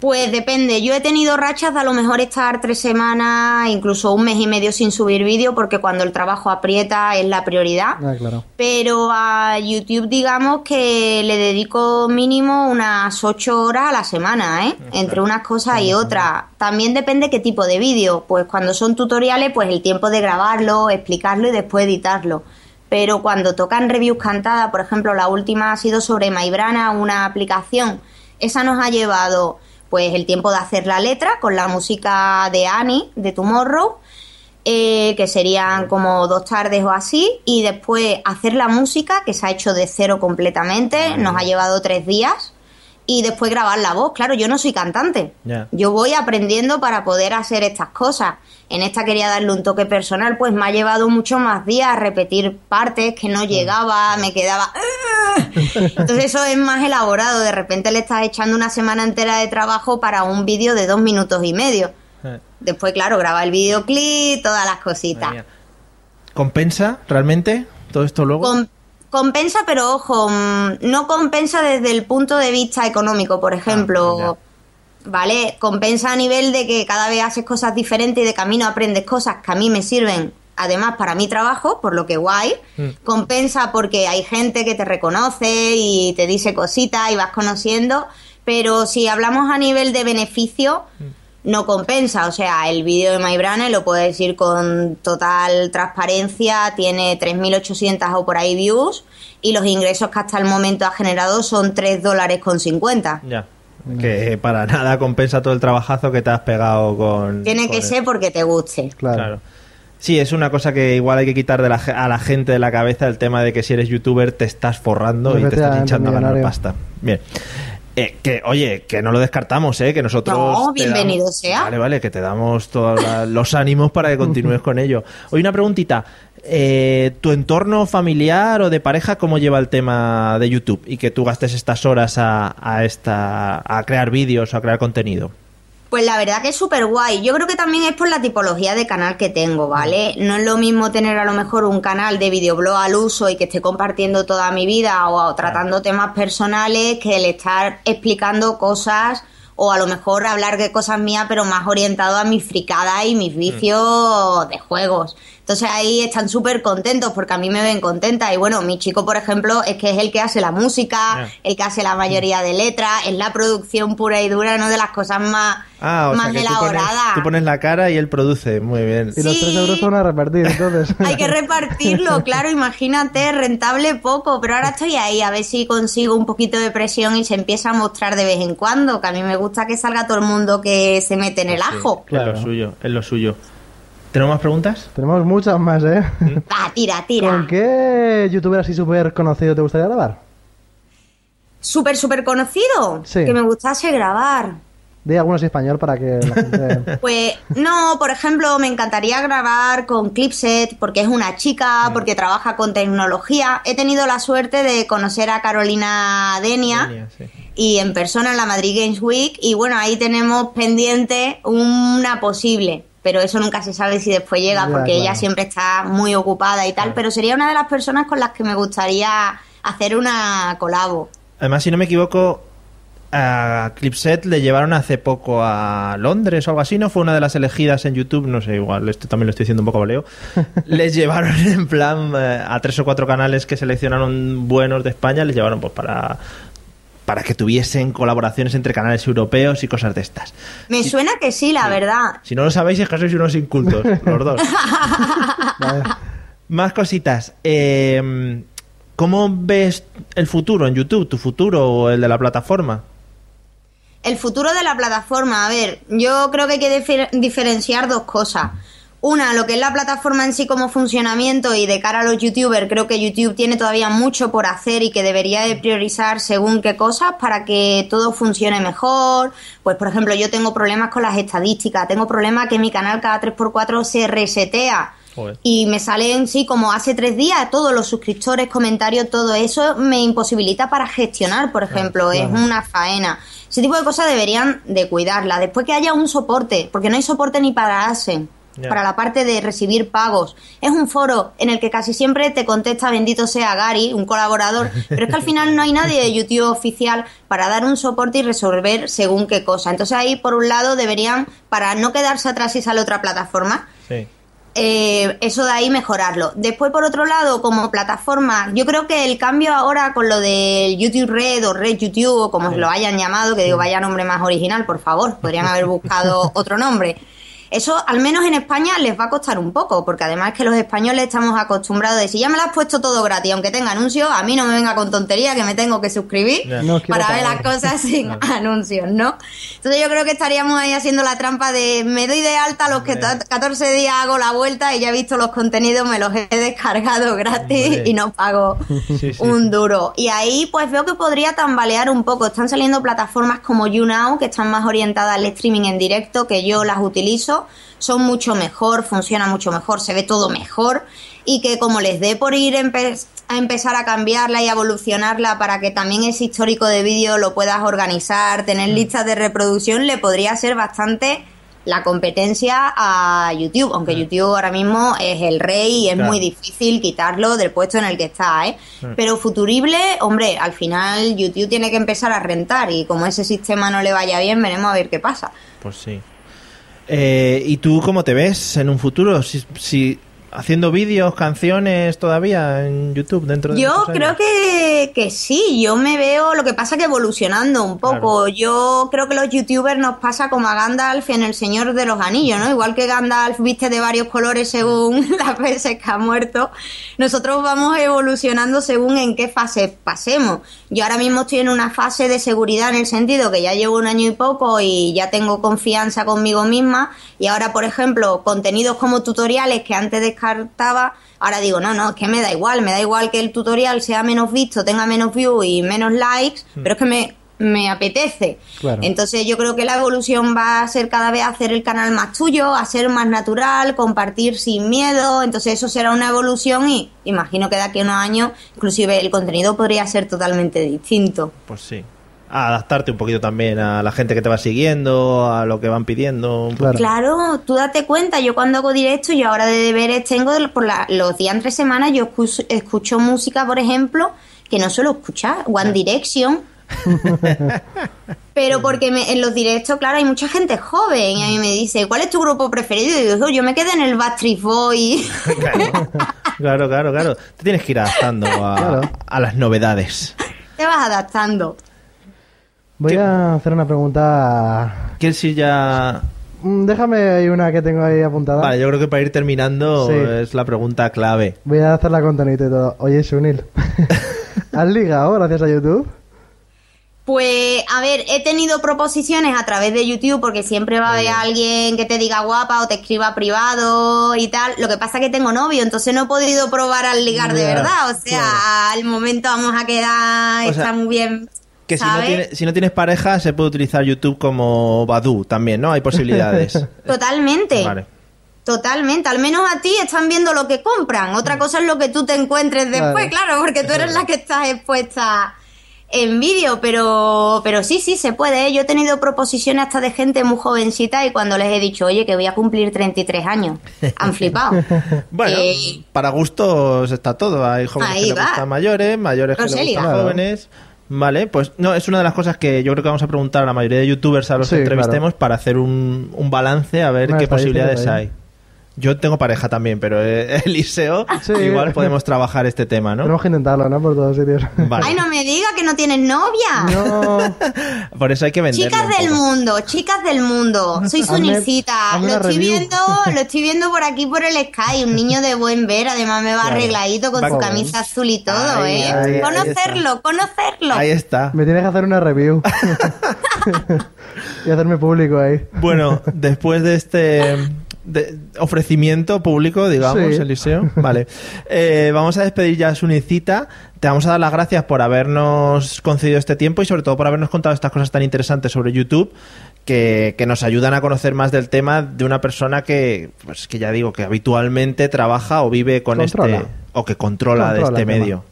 [SPEAKER 3] Pues depende. Yo he tenido rachas de a lo mejor estar tres semanas, incluso un mes y medio sin subir vídeo, porque cuando el trabajo aprieta es la prioridad.
[SPEAKER 2] Ah, claro.
[SPEAKER 3] Pero a YouTube, digamos que le dedico mínimo unas 8 horas a la semana, ¿eh? Entre unas cosas y otras. También depende qué tipo de vídeo. Pues cuando son tutoriales, pues el tiempo de grabarlo, explicarlo y después editarlo. Pero cuando tocan reviews cantadas, por ejemplo, la última ha sido sobre Mybrana, una aplicación. Esa nos ha llevado pues el tiempo de hacer la letra con la música de Annie de Tomorrow eh, que serían como dos tardes o así, y después hacer la música, que se ha hecho de cero completamente, nos ha llevado tres días, y después grabar la voz. Claro, yo no soy cantante, yo voy aprendiendo para poder hacer estas cosas. En esta quería darle un toque personal, pues me ha llevado mucho más días repetir partes que no llegaba, me quedaba... Entonces eso es más elaborado, de repente le estás echando una semana entera de trabajo para un vídeo de dos minutos y medio. Después, claro, graba el videoclip, todas las cositas.
[SPEAKER 1] ¿Compensa realmente todo esto luego?
[SPEAKER 3] Compensa, pero ojo, mm, no compensa desde el punto de vista económico, por ejemplo. ¿Vale? Compensa a nivel de que cada vez haces cosas diferentes y de camino aprendes cosas que a mí me sirven, además, para mi trabajo, por lo que guay.
[SPEAKER 1] Mm.
[SPEAKER 3] Compensa porque hay gente que te reconoce y te dice cositas y vas conociendo. Pero si hablamos a nivel de beneficio, no compensa. O sea, el vídeo de MyBrane lo puedo decir con total transparencia, tiene 3.800 o por ahí views y los ingresos que hasta el momento ha generado son 3 dólares con 50.
[SPEAKER 1] Ya. Que para nada compensa todo el trabajazo que te has pegado con.
[SPEAKER 3] Tiene
[SPEAKER 1] con
[SPEAKER 3] que
[SPEAKER 1] el-
[SPEAKER 3] ser porque te guste.
[SPEAKER 2] Claro.
[SPEAKER 1] Claro. Sí, es una cosa que igual hay que quitar de la ge- a la gente de la cabeza el tema de que si eres youtuber te estás forrando y te estás hinchando a ganar pasta. Bien. Eh, que, oye, que no lo descartamos, ¿eh? Que nosotros...
[SPEAKER 3] No, bienvenido
[SPEAKER 1] damos-
[SPEAKER 3] sea.
[SPEAKER 1] Vale, vale, que te damos todos los ánimos para que continúes con ello. Oye, una preguntita. Eh, ¿Tu entorno familiar o de pareja cómo lleva el tema de YouTube? Y que tú gastes estas horas a, a esta, a crear vídeos o a crear contenido.
[SPEAKER 3] Pues la verdad que es súper guay. Yo creo que también es por la tipología de canal que tengo, ¿vale? No es lo mismo tener a lo mejor un canal de videoblog al uso y que esté compartiendo toda mi vida o tratando temas personales que el estar explicando cosas o a lo mejor hablar de cosas mías pero más orientado a mis fricadas y mis vicios de juegos. Entonces ahí están súper contentos porque a mí me ven contenta y bueno, mi chico por ejemplo es que es el que hace la música,
[SPEAKER 1] Ah.
[SPEAKER 3] el que hace la mayoría de letras, es la producción pura y dura, no de las cosas más
[SPEAKER 1] Ah, o
[SPEAKER 3] más
[SPEAKER 1] sea que tú pones, tú pones la cara y él produce. Muy bien.
[SPEAKER 2] Y los
[SPEAKER 3] Sí.
[SPEAKER 2] 3 euros son a repartir, entonces.
[SPEAKER 3] Hay que repartirlo, claro, imagínate, rentable poco, pero ahora estoy ahí a ver si consigo un poquito de presión y se empieza a mostrar de vez en cuando, que a mí me gusta que salga todo el mundo que se mete en el ajo.
[SPEAKER 1] Es
[SPEAKER 2] Claro.
[SPEAKER 1] lo suyo, es lo suyo. ¿Tenemos más preguntas?
[SPEAKER 2] Tenemos muchas más, ¿eh?
[SPEAKER 3] Va, tira, tira.
[SPEAKER 2] ¿Con qué youtuber así súper conocido te gustaría grabar?
[SPEAKER 3] Súper, súper conocido.
[SPEAKER 2] Sí.
[SPEAKER 3] Que me gustase grabar.
[SPEAKER 2] Di algunos en español para que la gente...
[SPEAKER 3] Pues no, por ejemplo, me encantaría grabar con Clipset porque es una chica, porque trabaja con tecnología. He tenido la suerte de conocer a Carolina Denia.
[SPEAKER 1] Denia, sí.
[SPEAKER 3] y en persona en la Madrid Games Week y bueno, ahí tenemos pendiente una posible, pero eso nunca se sabe si después llega
[SPEAKER 2] Ya,
[SPEAKER 3] porque
[SPEAKER 2] claro.
[SPEAKER 3] ella siempre está muy ocupada y tal, pero sería una de las personas con las que me gustaría hacer una colabo.
[SPEAKER 1] Además, si no me equivoco, a Clipset le llevaron hace poco a Londres o algo así, ¿no? Fue una de las elegidas en YouTube, no sé, igual, esto también lo estoy diciendo un poco baleo. les llevaron en plan eh, a tres o cuatro canales que seleccionaron buenos de España, les llevaron pues para para que tuviesen colaboraciones entre canales europeos y cosas de estas.
[SPEAKER 3] Me suena que sí, la verdad.
[SPEAKER 1] Si no lo sabéis es que sois unos incultos, los dos.
[SPEAKER 2] Vale.
[SPEAKER 1] Más cositas. Eh, ¿Cómo ves el futuro en YouTube? ¿Tu futuro o el de la plataforma?
[SPEAKER 3] El futuro de la plataforma, a ver, yo creo que hay que difer- diferenciar dos cosas. Una, lo que es la plataforma en sí como funcionamiento y de cara a los youtubers, creo que YouTube tiene todavía mucho por hacer y que debería de priorizar según qué cosas para que todo funcione mejor. Pues, por ejemplo, yo tengo problemas con las estadísticas, tengo problemas que mi canal cada 3x4 se resetea.
[SPEAKER 1] Joder.
[SPEAKER 3] Y me salen, sí, como hace tres días, todos los suscriptores, comentarios, todo eso me imposibilita para gestionar, por ejemplo, es una faena. Ese tipo de cosas deberían de cuidarla. Después que haya un soporte, porque no hay soporte ni para ASEN, Para la parte de recibir pagos. Es un foro en el que casi siempre te contesta bendito sea Gary, un colaborador, pero es que al final no hay nadie de YouTube oficial para dar un soporte y resolver según qué cosa. Entonces ahí, por un lado, deberían, para no quedarse atrás si sale otra plataforma,
[SPEAKER 1] Sí.
[SPEAKER 3] eh, eso de ahí mejorarlo. Después, por otro lado, como plataforma, yo creo que el cambio ahora con lo del YouTube Red o Red YouTube, o como lo hayan llamado, que digo, vaya nombre más original, por favor, podrían haber buscado otro nombre. Eso, al menos en España, les va a costar un poco, porque además que los españoles estamos acostumbrados de si ya me lo has puesto todo gratis, aunque tenga anuncios, a mí no me venga con tontería que me tengo que suscribir.
[SPEAKER 2] No
[SPEAKER 3] para ver las cosas sin anuncios, ¿no? Entonces yo creo que estaríamos ahí haciendo la trampa de me doy de alta los que
[SPEAKER 1] Hombre.
[SPEAKER 3] 14 días hago la vuelta y ya he visto los contenidos, me los he descargado gratis
[SPEAKER 1] Hombre.
[SPEAKER 3] y no pago
[SPEAKER 1] Sí, sí.
[SPEAKER 3] un duro. Y ahí pues veo que podría tambalear un poco. Están saliendo plataformas como YouNow que están más orientadas al streaming en directo, que yo las utilizo. Son mucho mejor, funciona mucho mejor, se ve todo mejor y que como les dé por ir empe- a empezar a cambiarla y a evolucionarla para que también ese histórico de vídeo lo puedas organizar, tener listas de reproducción, le podría ser bastante la competencia a YouTube, aunque YouTube ahora mismo es el rey y es
[SPEAKER 1] Claro.
[SPEAKER 3] muy difícil quitarlo del puesto en el que está, ¿eh? Pero futurible, hombre, al final YouTube tiene que empezar a rentar y como ese sistema no le vaya bien, veremos a ver qué pasa.
[SPEAKER 1] Pues sí. Eh, ¿Y tú cómo te ves en un futuro? Si, si haciendo vídeos, canciones todavía en YouTube dentro de
[SPEAKER 3] Yo creo que, que sí, yo me veo, lo que pasa que evolucionando un poco. Yo creo que los youtubers nos pasa como a Gandalf en El Señor de los Anillos, ¿no? Igual que Gandalf viste de varios colores según las veces que ha muerto, nosotros vamos evolucionando según en qué fase pasemos. Yo ahora mismo estoy en una fase de seguridad en el sentido que ya llevo un año y poco y ya tengo confianza conmigo misma y ahora, por ejemplo, contenidos como tutoriales que antes descartaba, ahora digo, no, no, es que me da igual, me da igual que el tutorial sea menos visto, tenga menos views y menos likes, pero es que me, me apetece.
[SPEAKER 2] Claro.
[SPEAKER 3] Entonces yo creo que la evolución va a ser cada vez hacer el canal más tuyo, a ser más natural, compartir sin miedo, entonces eso será una evolución y imagino que de aquí a unos años inclusive el contenido podría ser totalmente distinto.
[SPEAKER 1] Pues sí. A adaptarte un poquito también a la gente que te va siguiendo, a lo que van pidiendo.
[SPEAKER 2] Claro.
[SPEAKER 3] Claro, tú date cuenta, yo cuando hago directo, yo ahora de deberes tengo por la- los días entre semanas, yo escucho, escucho música, por ejemplo, que no suelo escuchar, One Direction. Pero porque me- en los directos, claro, hay mucha gente joven y a mí me dice, ¿cuál es tu grupo preferido? Y digo, yo me quedé en el Backstreet Boy.
[SPEAKER 1] Claro, claro, claro, claro. Te tienes que ir adaptando a,
[SPEAKER 2] Claro.
[SPEAKER 1] a las novedades.
[SPEAKER 3] Te vas adaptando.
[SPEAKER 2] Voy
[SPEAKER 1] ¿Qué?
[SPEAKER 2] a hacer una pregunta.
[SPEAKER 1] ¿Quieres ir ya...?
[SPEAKER 2] Mm, Déjame ahí una que tengo ahí apuntada.
[SPEAKER 1] Vale, yo creo que para ir terminando
[SPEAKER 2] Sí.
[SPEAKER 1] es la pregunta clave.
[SPEAKER 2] Voy a hacerla con tonito y todo. Oye, Sunil, ¿has ligado gracias a YouTube?
[SPEAKER 3] Pues, a ver, he tenido proposiciones a través de YouTube porque siempre va a haber alguien que te diga guapa o te escriba privado y tal. Lo que pasa es que tengo novio, entonces no he podido probar al ligar de verdad. O sea, al momento vamos a quedar,
[SPEAKER 1] O sea,
[SPEAKER 3] está muy bien.
[SPEAKER 1] Que si no, tiene- si no tienes pareja, se puede utilizar YouTube como Badu también, ¿no? Hay posibilidades.
[SPEAKER 3] Totalmente.
[SPEAKER 1] vale.
[SPEAKER 3] Totalmente, al menos a ti están viendo lo que compran. Otra cosa es lo que tú te encuentres después,
[SPEAKER 2] Claro.
[SPEAKER 3] claro, porque tú eres la que estás expuesta en vídeo, pero, pero sí, sí, se puede. ¿eh? Yo he tenido proposiciones hasta de gente muy jovencita y cuando les he dicho, oye, que voy a cumplir 33 años, han flipado.
[SPEAKER 1] Bueno,
[SPEAKER 3] Eh,
[SPEAKER 1] para gustos está todo. Hay jóvenes que les gustan mayores, mayores que les gustan jóvenes. Vale, pues no, es una de las cosas que yo creo que vamos a preguntar a la mayoría de youtubers a los
[SPEAKER 2] Sí,
[SPEAKER 1] que entrevistemos
[SPEAKER 2] claro.
[SPEAKER 1] para hacer un, un balance a ver qué posibilidades hay. Yo tengo pareja también, pero eh, Eliseo,
[SPEAKER 2] Sí.
[SPEAKER 1] igual podemos trabajar este tema, ¿no?
[SPEAKER 2] Tenemos que intentarlo, ¿no? Por todos sitios.
[SPEAKER 1] Vale.
[SPEAKER 3] Ay, no me diga que no tienes novia.
[SPEAKER 2] No.
[SPEAKER 1] Por eso hay que venderlo.
[SPEAKER 3] Chicas del mundo, chicas del mundo. Soy
[SPEAKER 2] Hazme- hazme
[SPEAKER 3] Lo estoy
[SPEAKER 2] review.
[SPEAKER 3] viendo, lo estoy viendo por aquí por el Sky, un niño de buen ver, además me va
[SPEAKER 1] Claro.
[SPEAKER 3] arregladito con
[SPEAKER 1] Va
[SPEAKER 3] su
[SPEAKER 1] con-
[SPEAKER 3] camisa azul y todo,
[SPEAKER 1] Ahí,
[SPEAKER 3] ¿eh?
[SPEAKER 1] ahí, ahí
[SPEAKER 3] conocerlo, conocerlo.
[SPEAKER 1] Ahí está.
[SPEAKER 2] Me tienes que hacer una review. y hacerme público ahí.
[SPEAKER 1] Bueno, después de este de- ofrecimiento público, digamos,
[SPEAKER 2] Sí.
[SPEAKER 1] Eliseo, vale. Eh, vamos a despedir ya a Sunicita. Te vamos a dar las gracias por habernos concedido este tiempo y sobre todo por habernos contado estas cosas tan interesantes sobre YouTube que, que nos ayudan a conocer más del tema de una persona que, pues que ya digo, que habitualmente trabaja o vive con
[SPEAKER 2] Controla.
[SPEAKER 1] este o que controla, de
[SPEAKER 2] Controla
[SPEAKER 1] este
[SPEAKER 2] el tema.
[SPEAKER 1] medio.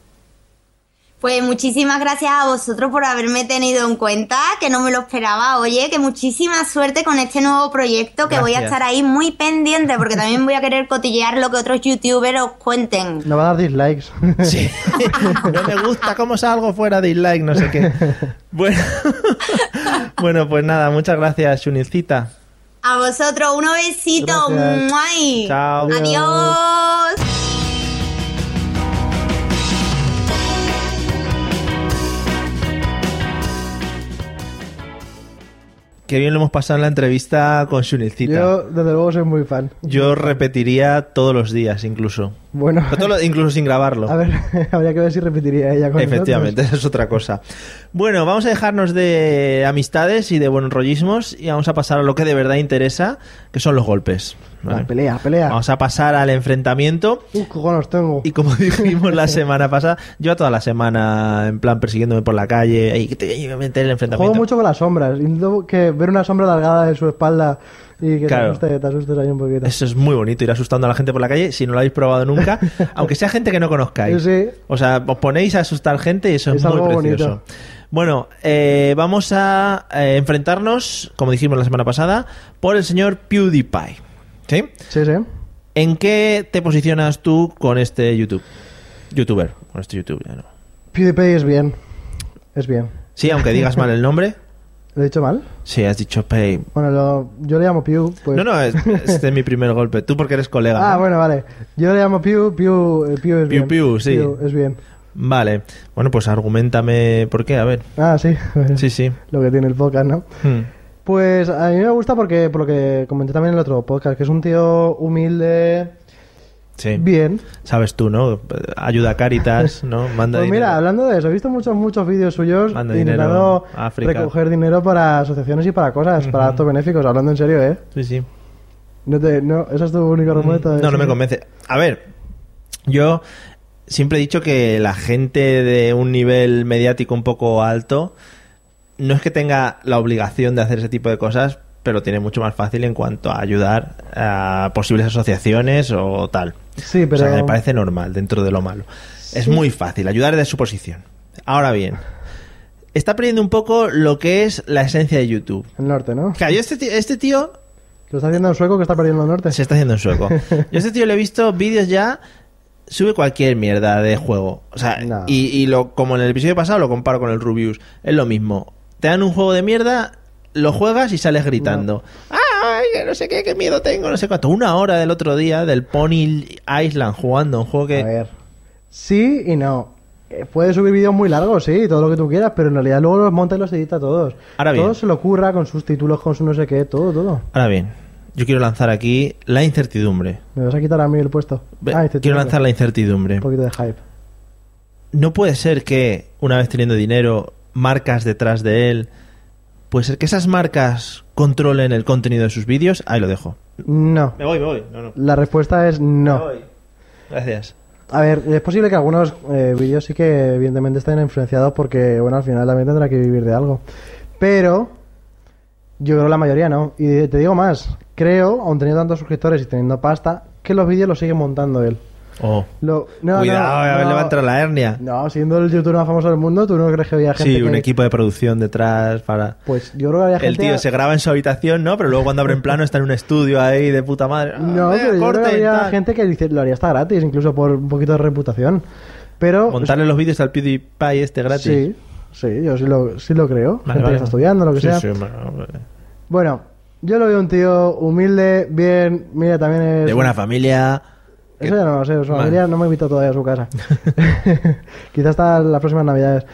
[SPEAKER 3] Pues muchísimas gracias a vosotros por haberme tenido en cuenta, que no me lo esperaba. Oye, que muchísima suerte con este nuevo proyecto, que voy a estar ahí muy pendiente, porque también voy a querer cotillear lo que otros youtubers os cuenten.
[SPEAKER 2] Me va a dar dislikes.
[SPEAKER 1] Sí. no me gusta cómo salgo fuera de like, no sé qué. Bueno, bueno pues nada, muchas gracias, Sunicita.
[SPEAKER 3] A vosotros.
[SPEAKER 2] Gracias.
[SPEAKER 3] ¡Muay!
[SPEAKER 1] Chao.
[SPEAKER 3] Adiós.
[SPEAKER 1] Qué bien lo hemos pasado en la entrevista con Sunicita.
[SPEAKER 2] Yo, desde luego, soy muy fan.
[SPEAKER 1] Yo repetiría todos los días, incluso.
[SPEAKER 2] Bueno,
[SPEAKER 1] todo incluso sin grabarlo.
[SPEAKER 2] a ver, habría que ver si repetiría ella con
[SPEAKER 1] Efectivamente, esa es otra cosa. Bueno, vamos a dejarnos de amistades y de buenos rollismos y vamos a pasar a lo que de verdad interesa, que son los golpes. ¿vale?
[SPEAKER 2] La pelea, pelea.
[SPEAKER 1] Vamos a pasar al enfrentamiento
[SPEAKER 2] Uh, cojones tengo.
[SPEAKER 1] Y como dijimos la semana pasada, yo toda la semana en plan persiguiéndome por la calle y que te iba a meter el
[SPEAKER 2] Juego
[SPEAKER 1] enfrentamiento.
[SPEAKER 2] mucho con las sombras. Intento que ver una sombra delgada de su espalda y que
[SPEAKER 1] Claro.
[SPEAKER 2] te, asuste, te asustes ahí un poquito.
[SPEAKER 1] Eso es muy bonito, ir asustando a la gente por la calle si no lo habéis probado nunca, aunque sea gente que no conozcáis.
[SPEAKER 2] Sí.
[SPEAKER 1] O sea, os ponéis a asustar gente y eso es,
[SPEAKER 2] Es
[SPEAKER 1] muy precioso.
[SPEAKER 2] bonito.
[SPEAKER 1] Bueno, eh, vamos a eh, enfrentarnos, como dijimos la semana pasada, por el señor PewDiePie. ¿Sí?
[SPEAKER 2] Sí, sí.
[SPEAKER 1] ¿En qué te posicionas tú con este YouTube? YouTuber, con este YouTube, ya no.
[SPEAKER 2] PewDiePie es bien. Es bien.
[SPEAKER 1] Sí, aunque digas mal el nombre.
[SPEAKER 2] ¿Lo he dicho mal?
[SPEAKER 1] Sí, has dicho Pay.
[SPEAKER 2] Bueno, lo- yo le llamo Pew. Pues...
[SPEAKER 1] No, no, es- este es mi primer golpe. Tú porque eres colega.
[SPEAKER 2] Ah,
[SPEAKER 1] ¿no?
[SPEAKER 2] bueno, vale. Yo le llamo Pew, Pew, eh, Pew es
[SPEAKER 1] Pew,
[SPEAKER 2] bien.
[SPEAKER 1] Pew, sí.
[SPEAKER 2] es bien.
[SPEAKER 1] Vale. Bueno, pues argumentame por qué, a ver.
[SPEAKER 2] Ah, sí.
[SPEAKER 1] Sí, sí.
[SPEAKER 2] Lo que tiene el podcast, ¿no?
[SPEAKER 1] Hmm.
[SPEAKER 2] Pues a mí me gusta porque, por lo que comenté también en el otro podcast, que es un tío humilde,
[SPEAKER 1] Sí.
[SPEAKER 2] bien.
[SPEAKER 1] Sabes tú, ¿no? Ayuda a Caritas, ¿no? Manda
[SPEAKER 2] Pues mira, hablando de eso, he visto muchos, muchos vídeos suyos
[SPEAKER 1] Manda
[SPEAKER 2] intentando
[SPEAKER 1] dinero
[SPEAKER 2] recoger dinero para asociaciones y para cosas, para actos benéficos, hablando en serio, ¿eh?
[SPEAKER 1] Sí, sí.
[SPEAKER 2] No te, no, esa es tu única argumento. de
[SPEAKER 1] No, no me convence. A ver, yo siempre he dicho que la gente de un nivel mediático un poco alto no es que tenga la obligación de hacer ese tipo de cosas, pero tiene mucho más fácil en cuanto a ayudar a posibles asociaciones o tal.
[SPEAKER 2] Sí, pero...
[SPEAKER 1] O sea, me parece normal dentro de lo malo. Es muy fácil ayudar de su posición. Ahora bien, está perdiendo un poco lo que es la esencia de YouTube.
[SPEAKER 2] El norte, ¿no?
[SPEAKER 1] Claro, yo este tío, este tío
[SPEAKER 2] Lo está haciendo en sueco que está perdiendo el norte.
[SPEAKER 1] se está haciendo en sueco. Yo a este tío le he visto vídeos ya, sube cualquier mierda de juego. O sea,
[SPEAKER 2] No.
[SPEAKER 1] y, y lo, como en el episodio pasado lo comparo con el Rubius. Es lo mismo. Te dan un juego de mierda, lo juegas y sales gritando. ¡Ay, no sé qué, qué miedo tengo! No sé cuánto. Una hora del otro día del Pony Island jugando un juego
[SPEAKER 2] A
[SPEAKER 1] que...
[SPEAKER 2] ver. Sí y no. Eh, Puede subir vídeos muy largos, sí, todo lo que tú quieras, pero en realidad luego los monta y los edita todos.
[SPEAKER 1] Ahora bien.
[SPEAKER 2] Todo se lo ocurra con sus títulos, con su no sé qué, todo, todo.
[SPEAKER 1] Ahora bien, yo quiero lanzar aquí la incertidumbre.
[SPEAKER 2] Me vas a quitar a mí el puesto. Ah,
[SPEAKER 1] quiero lanzar la incertidumbre.
[SPEAKER 2] Un poquito de hype.
[SPEAKER 1] no puede ser que, una vez teniendo dinero, marcas detrás de él, puede ser que esas marcas controlen el contenido de sus vídeos. Ahí lo dejo.
[SPEAKER 2] No.
[SPEAKER 1] Me voy, me voy. No, no.
[SPEAKER 2] La respuesta es no.
[SPEAKER 1] Gracias.
[SPEAKER 2] A ver, es posible que algunos eh, vídeos sí que evidentemente estén influenciados porque, bueno, al final también tendrá que vivir de algo. Pero yo creo que la mayoría no. Y te digo más, creo, aun teniendo tantos suscriptores y teniendo pasta, que los vídeos los sigue montando él.
[SPEAKER 1] Oh.
[SPEAKER 2] Lo- no,
[SPEAKER 1] Cuidado,
[SPEAKER 2] no,
[SPEAKER 1] a ver,
[SPEAKER 2] no.
[SPEAKER 1] le va a entrar la hernia.
[SPEAKER 2] No, siendo el youtuber más famoso del mundo, ¿tú no crees que había gente
[SPEAKER 1] Sí, un
[SPEAKER 2] que-
[SPEAKER 1] equipo de producción detrás para...
[SPEAKER 2] Pues yo creo que había
[SPEAKER 1] El
[SPEAKER 2] gente...
[SPEAKER 1] tío se graba en su habitación, ¿no? Pero luego cuando abre en plano está en un estudio ahí de puta madre. Ah,
[SPEAKER 2] No,
[SPEAKER 1] venga,
[SPEAKER 2] pero yo creo que había
[SPEAKER 1] tal.
[SPEAKER 2] gente que dice, lo haría hasta gratis, incluso por un poquito de reputación. Pero...
[SPEAKER 1] Montarle los vídeos al PewDiePie este gratis.
[SPEAKER 2] Sí, sí, yo sí lo, sí lo creo.
[SPEAKER 1] Vale,
[SPEAKER 2] gente
[SPEAKER 1] vale.
[SPEAKER 2] que está estudiando, lo que
[SPEAKER 1] Sí,
[SPEAKER 2] sea.
[SPEAKER 1] sí, bueno, vale.
[SPEAKER 2] Bueno, yo lo veo un tío humilde, bien, mira, también es...
[SPEAKER 1] De buena familia.
[SPEAKER 2] Eso ya no lo sé, su familia no me invitó todavía a su casa. Quizás hasta las próximas navidades.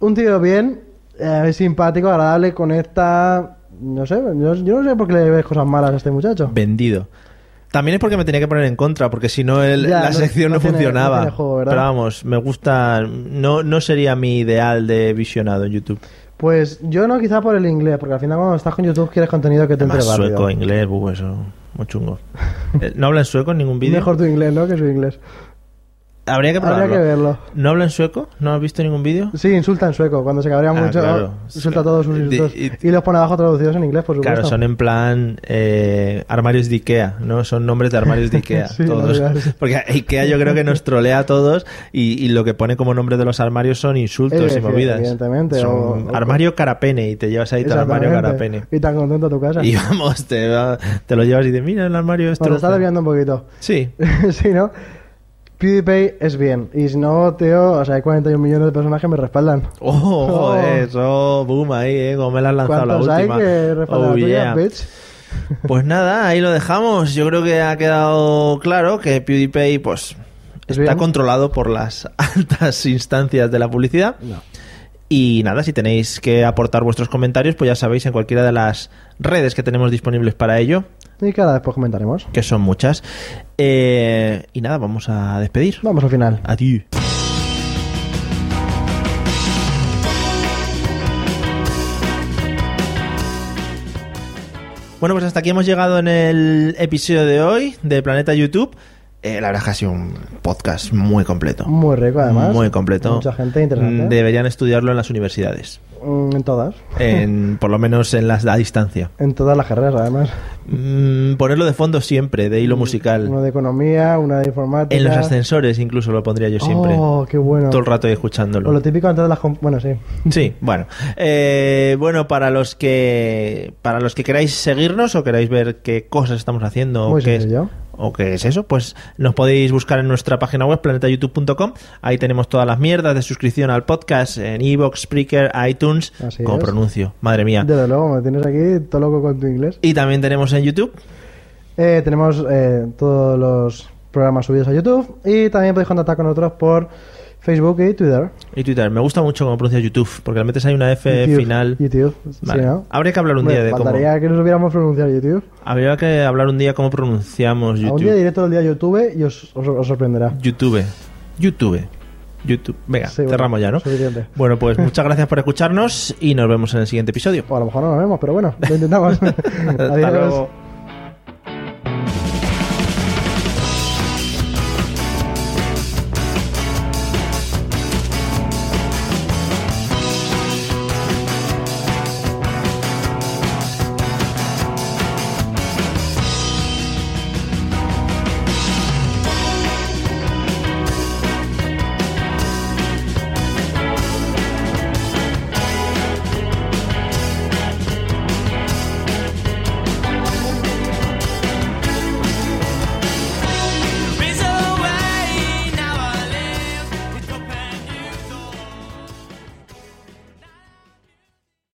[SPEAKER 2] Un tío bien, eh, simpático, agradable, conecta... No sé, yo, yo no sé por qué le ves cosas malas a este muchacho.
[SPEAKER 1] vendido. También es porque me tenía que poner en contra, porque si no el-
[SPEAKER 2] Ya,
[SPEAKER 1] la
[SPEAKER 2] no-
[SPEAKER 1] sección no,
[SPEAKER 2] no tiene-
[SPEAKER 1] funcionaba.
[SPEAKER 2] no tiene juego, ¿verdad?
[SPEAKER 1] Pero vamos, me gusta. No, no sería mi ideal de visionado en YouTube.
[SPEAKER 2] Pues yo no, quizá por el inglés, porque al final cuando estás con YouTube quieres contenido que te entre
[SPEAKER 1] Más
[SPEAKER 2] rápido.
[SPEAKER 1] sueco, inglés, uh, eso, muy chungo. Eh, ¿No habla en sueco en ningún vídeo?
[SPEAKER 2] Mejor tu inglés, ¿no? Que su inglés.
[SPEAKER 1] Habría que
[SPEAKER 2] Habría
[SPEAKER 1] probarlo.
[SPEAKER 2] que verlo.
[SPEAKER 1] ¿No habla en sueco? ¿No has visto ningún vídeo?
[SPEAKER 2] Sí, insulta en sueco. Cuando se cabrea
[SPEAKER 1] Ah,
[SPEAKER 2] mucho,
[SPEAKER 1] claro.
[SPEAKER 2] insulta todos sus insultos.
[SPEAKER 1] y-
[SPEAKER 2] Y, los pone abajo traducidos en inglés, por supuesto.
[SPEAKER 1] Claro, son en plan eh, armarios de Ikea, ¿no? Son nombres de armarios de Ikea,
[SPEAKER 2] Sí,
[SPEAKER 1] todos. Porque Ikea yo creo que nos trolea a todos y, y lo que pone como nombre de los armarios son insultos
[SPEAKER 2] Eh,
[SPEAKER 1] y movidas.
[SPEAKER 2] evidentemente,
[SPEAKER 1] Son
[SPEAKER 2] o-
[SPEAKER 1] armario carapene y te llevas ahí tu armario carapene.
[SPEAKER 2] Y tan contento a tu casa.
[SPEAKER 1] Y vamos, te, te lo llevas y dices, mira el armario
[SPEAKER 2] Bueno, te
[SPEAKER 1] esto.
[SPEAKER 2] está desviando un poquito.
[SPEAKER 1] Sí,
[SPEAKER 2] sí, ¿no? PewDiePie es bien. Y si no, tío, o sea, hay 41 millones de personas que me respaldan.
[SPEAKER 1] Oh, joder, eso, boom ahí, eh, como me la has lanzado la
[SPEAKER 2] ¿Cuántos hay
[SPEAKER 1] última.
[SPEAKER 2] que respaldan
[SPEAKER 1] Oh, yeah.
[SPEAKER 2] bitch?
[SPEAKER 1] Pues nada, ahí lo dejamos. Yo creo que ha quedado claro que PewDiePie, pues,
[SPEAKER 2] ¿Es
[SPEAKER 1] está
[SPEAKER 2] bien?
[SPEAKER 1] controlado por las altas instancias de la publicidad.
[SPEAKER 2] No.
[SPEAKER 1] Y nada, si tenéis que aportar vuestros comentarios, pues ya sabéis en cualquiera de las redes que tenemos disponibles para ello,
[SPEAKER 2] Y que ahora después comentaremos.
[SPEAKER 1] que son muchas. Eh, y nada, vamos a despedir.
[SPEAKER 2] Vamos al final.
[SPEAKER 1] Adiós. Bueno, pues hasta aquí hemos llegado en el episodio de hoy de Planeta YouTube. Eh, la verdad es que ha sido un podcast muy completo.
[SPEAKER 2] Muy rico, además.
[SPEAKER 1] Muy completo.
[SPEAKER 2] Mucha gente interesante.
[SPEAKER 1] Deberían estudiarlo en las universidades.
[SPEAKER 2] Mm, En todas.
[SPEAKER 1] En, por lo menos en las a distancia.
[SPEAKER 2] En todas las carreras, además.
[SPEAKER 1] Mm, ponerlo de fondo siempre, de hilo musical.
[SPEAKER 2] Una de economía, una de informática.
[SPEAKER 1] En los ascensores incluso lo pondría yo siempre.
[SPEAKER 2] Oh, qué bueno.
[SPEAKER 1] Todo el rato escuchándolo.
[SPEAKER 2] O lo típico antes de las... Bueno, sí.
[SPEAKER 1] Sí, bueno. Eh, bueno, para los que para los que queráis seguirnos o queráis ver qué cosas estamos haciendo o
[SPEAKER 2] Muy
[SPEAKER 1] qué,
[SPEAKER 2] sencillo.
[SPEAKER 1] O qué es eso, pues nos podéis buscar en nuestra página web planetayoutube.com. Ahí tenemos todas las mierdas de suscripción al podcast en Evox, Spreaker, iTunes,
[SPEAKER 2] Así
[SPEAKER 1] como
[SPEAKER 2] es.
[SPEAKER 1] pronuncio, madre mía.
[SPEAKER 2] Desde luego, me tienes aquí todo loco con tu inglés.
[SPEAKER 1] Y también tenemos en YouTube.
[SPEAKER 2] Eh, tenemos eh, todos los programas subidos a YouTube y también podéis contactar con nosotros por Facebook y Twitter.
[SPEAKER 1] Y Twitter, me gusta mucho cómo pronuncia YouTube, porque le metes ahí una F
[SPEAKER 2] YouTube,
[SPEAKER 1] final.
[SPEAKER 2] YouTube.
[SPEAKER 1] Vale.
[SPEAKER 2] Sí, ¿no?
[SPEAKER 1] Habría que hablar un día de cómo.
[SPEAKER 2] que no supiéramos pronunciar YouTube.
[SPEAKER 1] Habría que hablar un día cómo pronunciamos
[SPEAKER 2] A un día
[SPEAKER 1] YouTube.
[SPEAKER 2] diré todo el día YouTube y os, os- os sorprenderá.
[SPEAKER 1] YouTube. YouTube. YouTube. Venga,
[SPEAKER 2] Sí, bueno,
[SPEAKER 1] cerramos ya, ¿no?
[SPEAKER 2] suficiente.
[SPEAKER 1] Bueno, pues muchas gracias por escucharnos y nos vemos en el siguiente episodio.
[SPEAKER 2] O a lo mejor no nos vemos, pero bueno, lo intentamos.
[SPEAKER 1] Hasta
[SPEAKER 2] Adiós.
[SPEAKER 1] luego.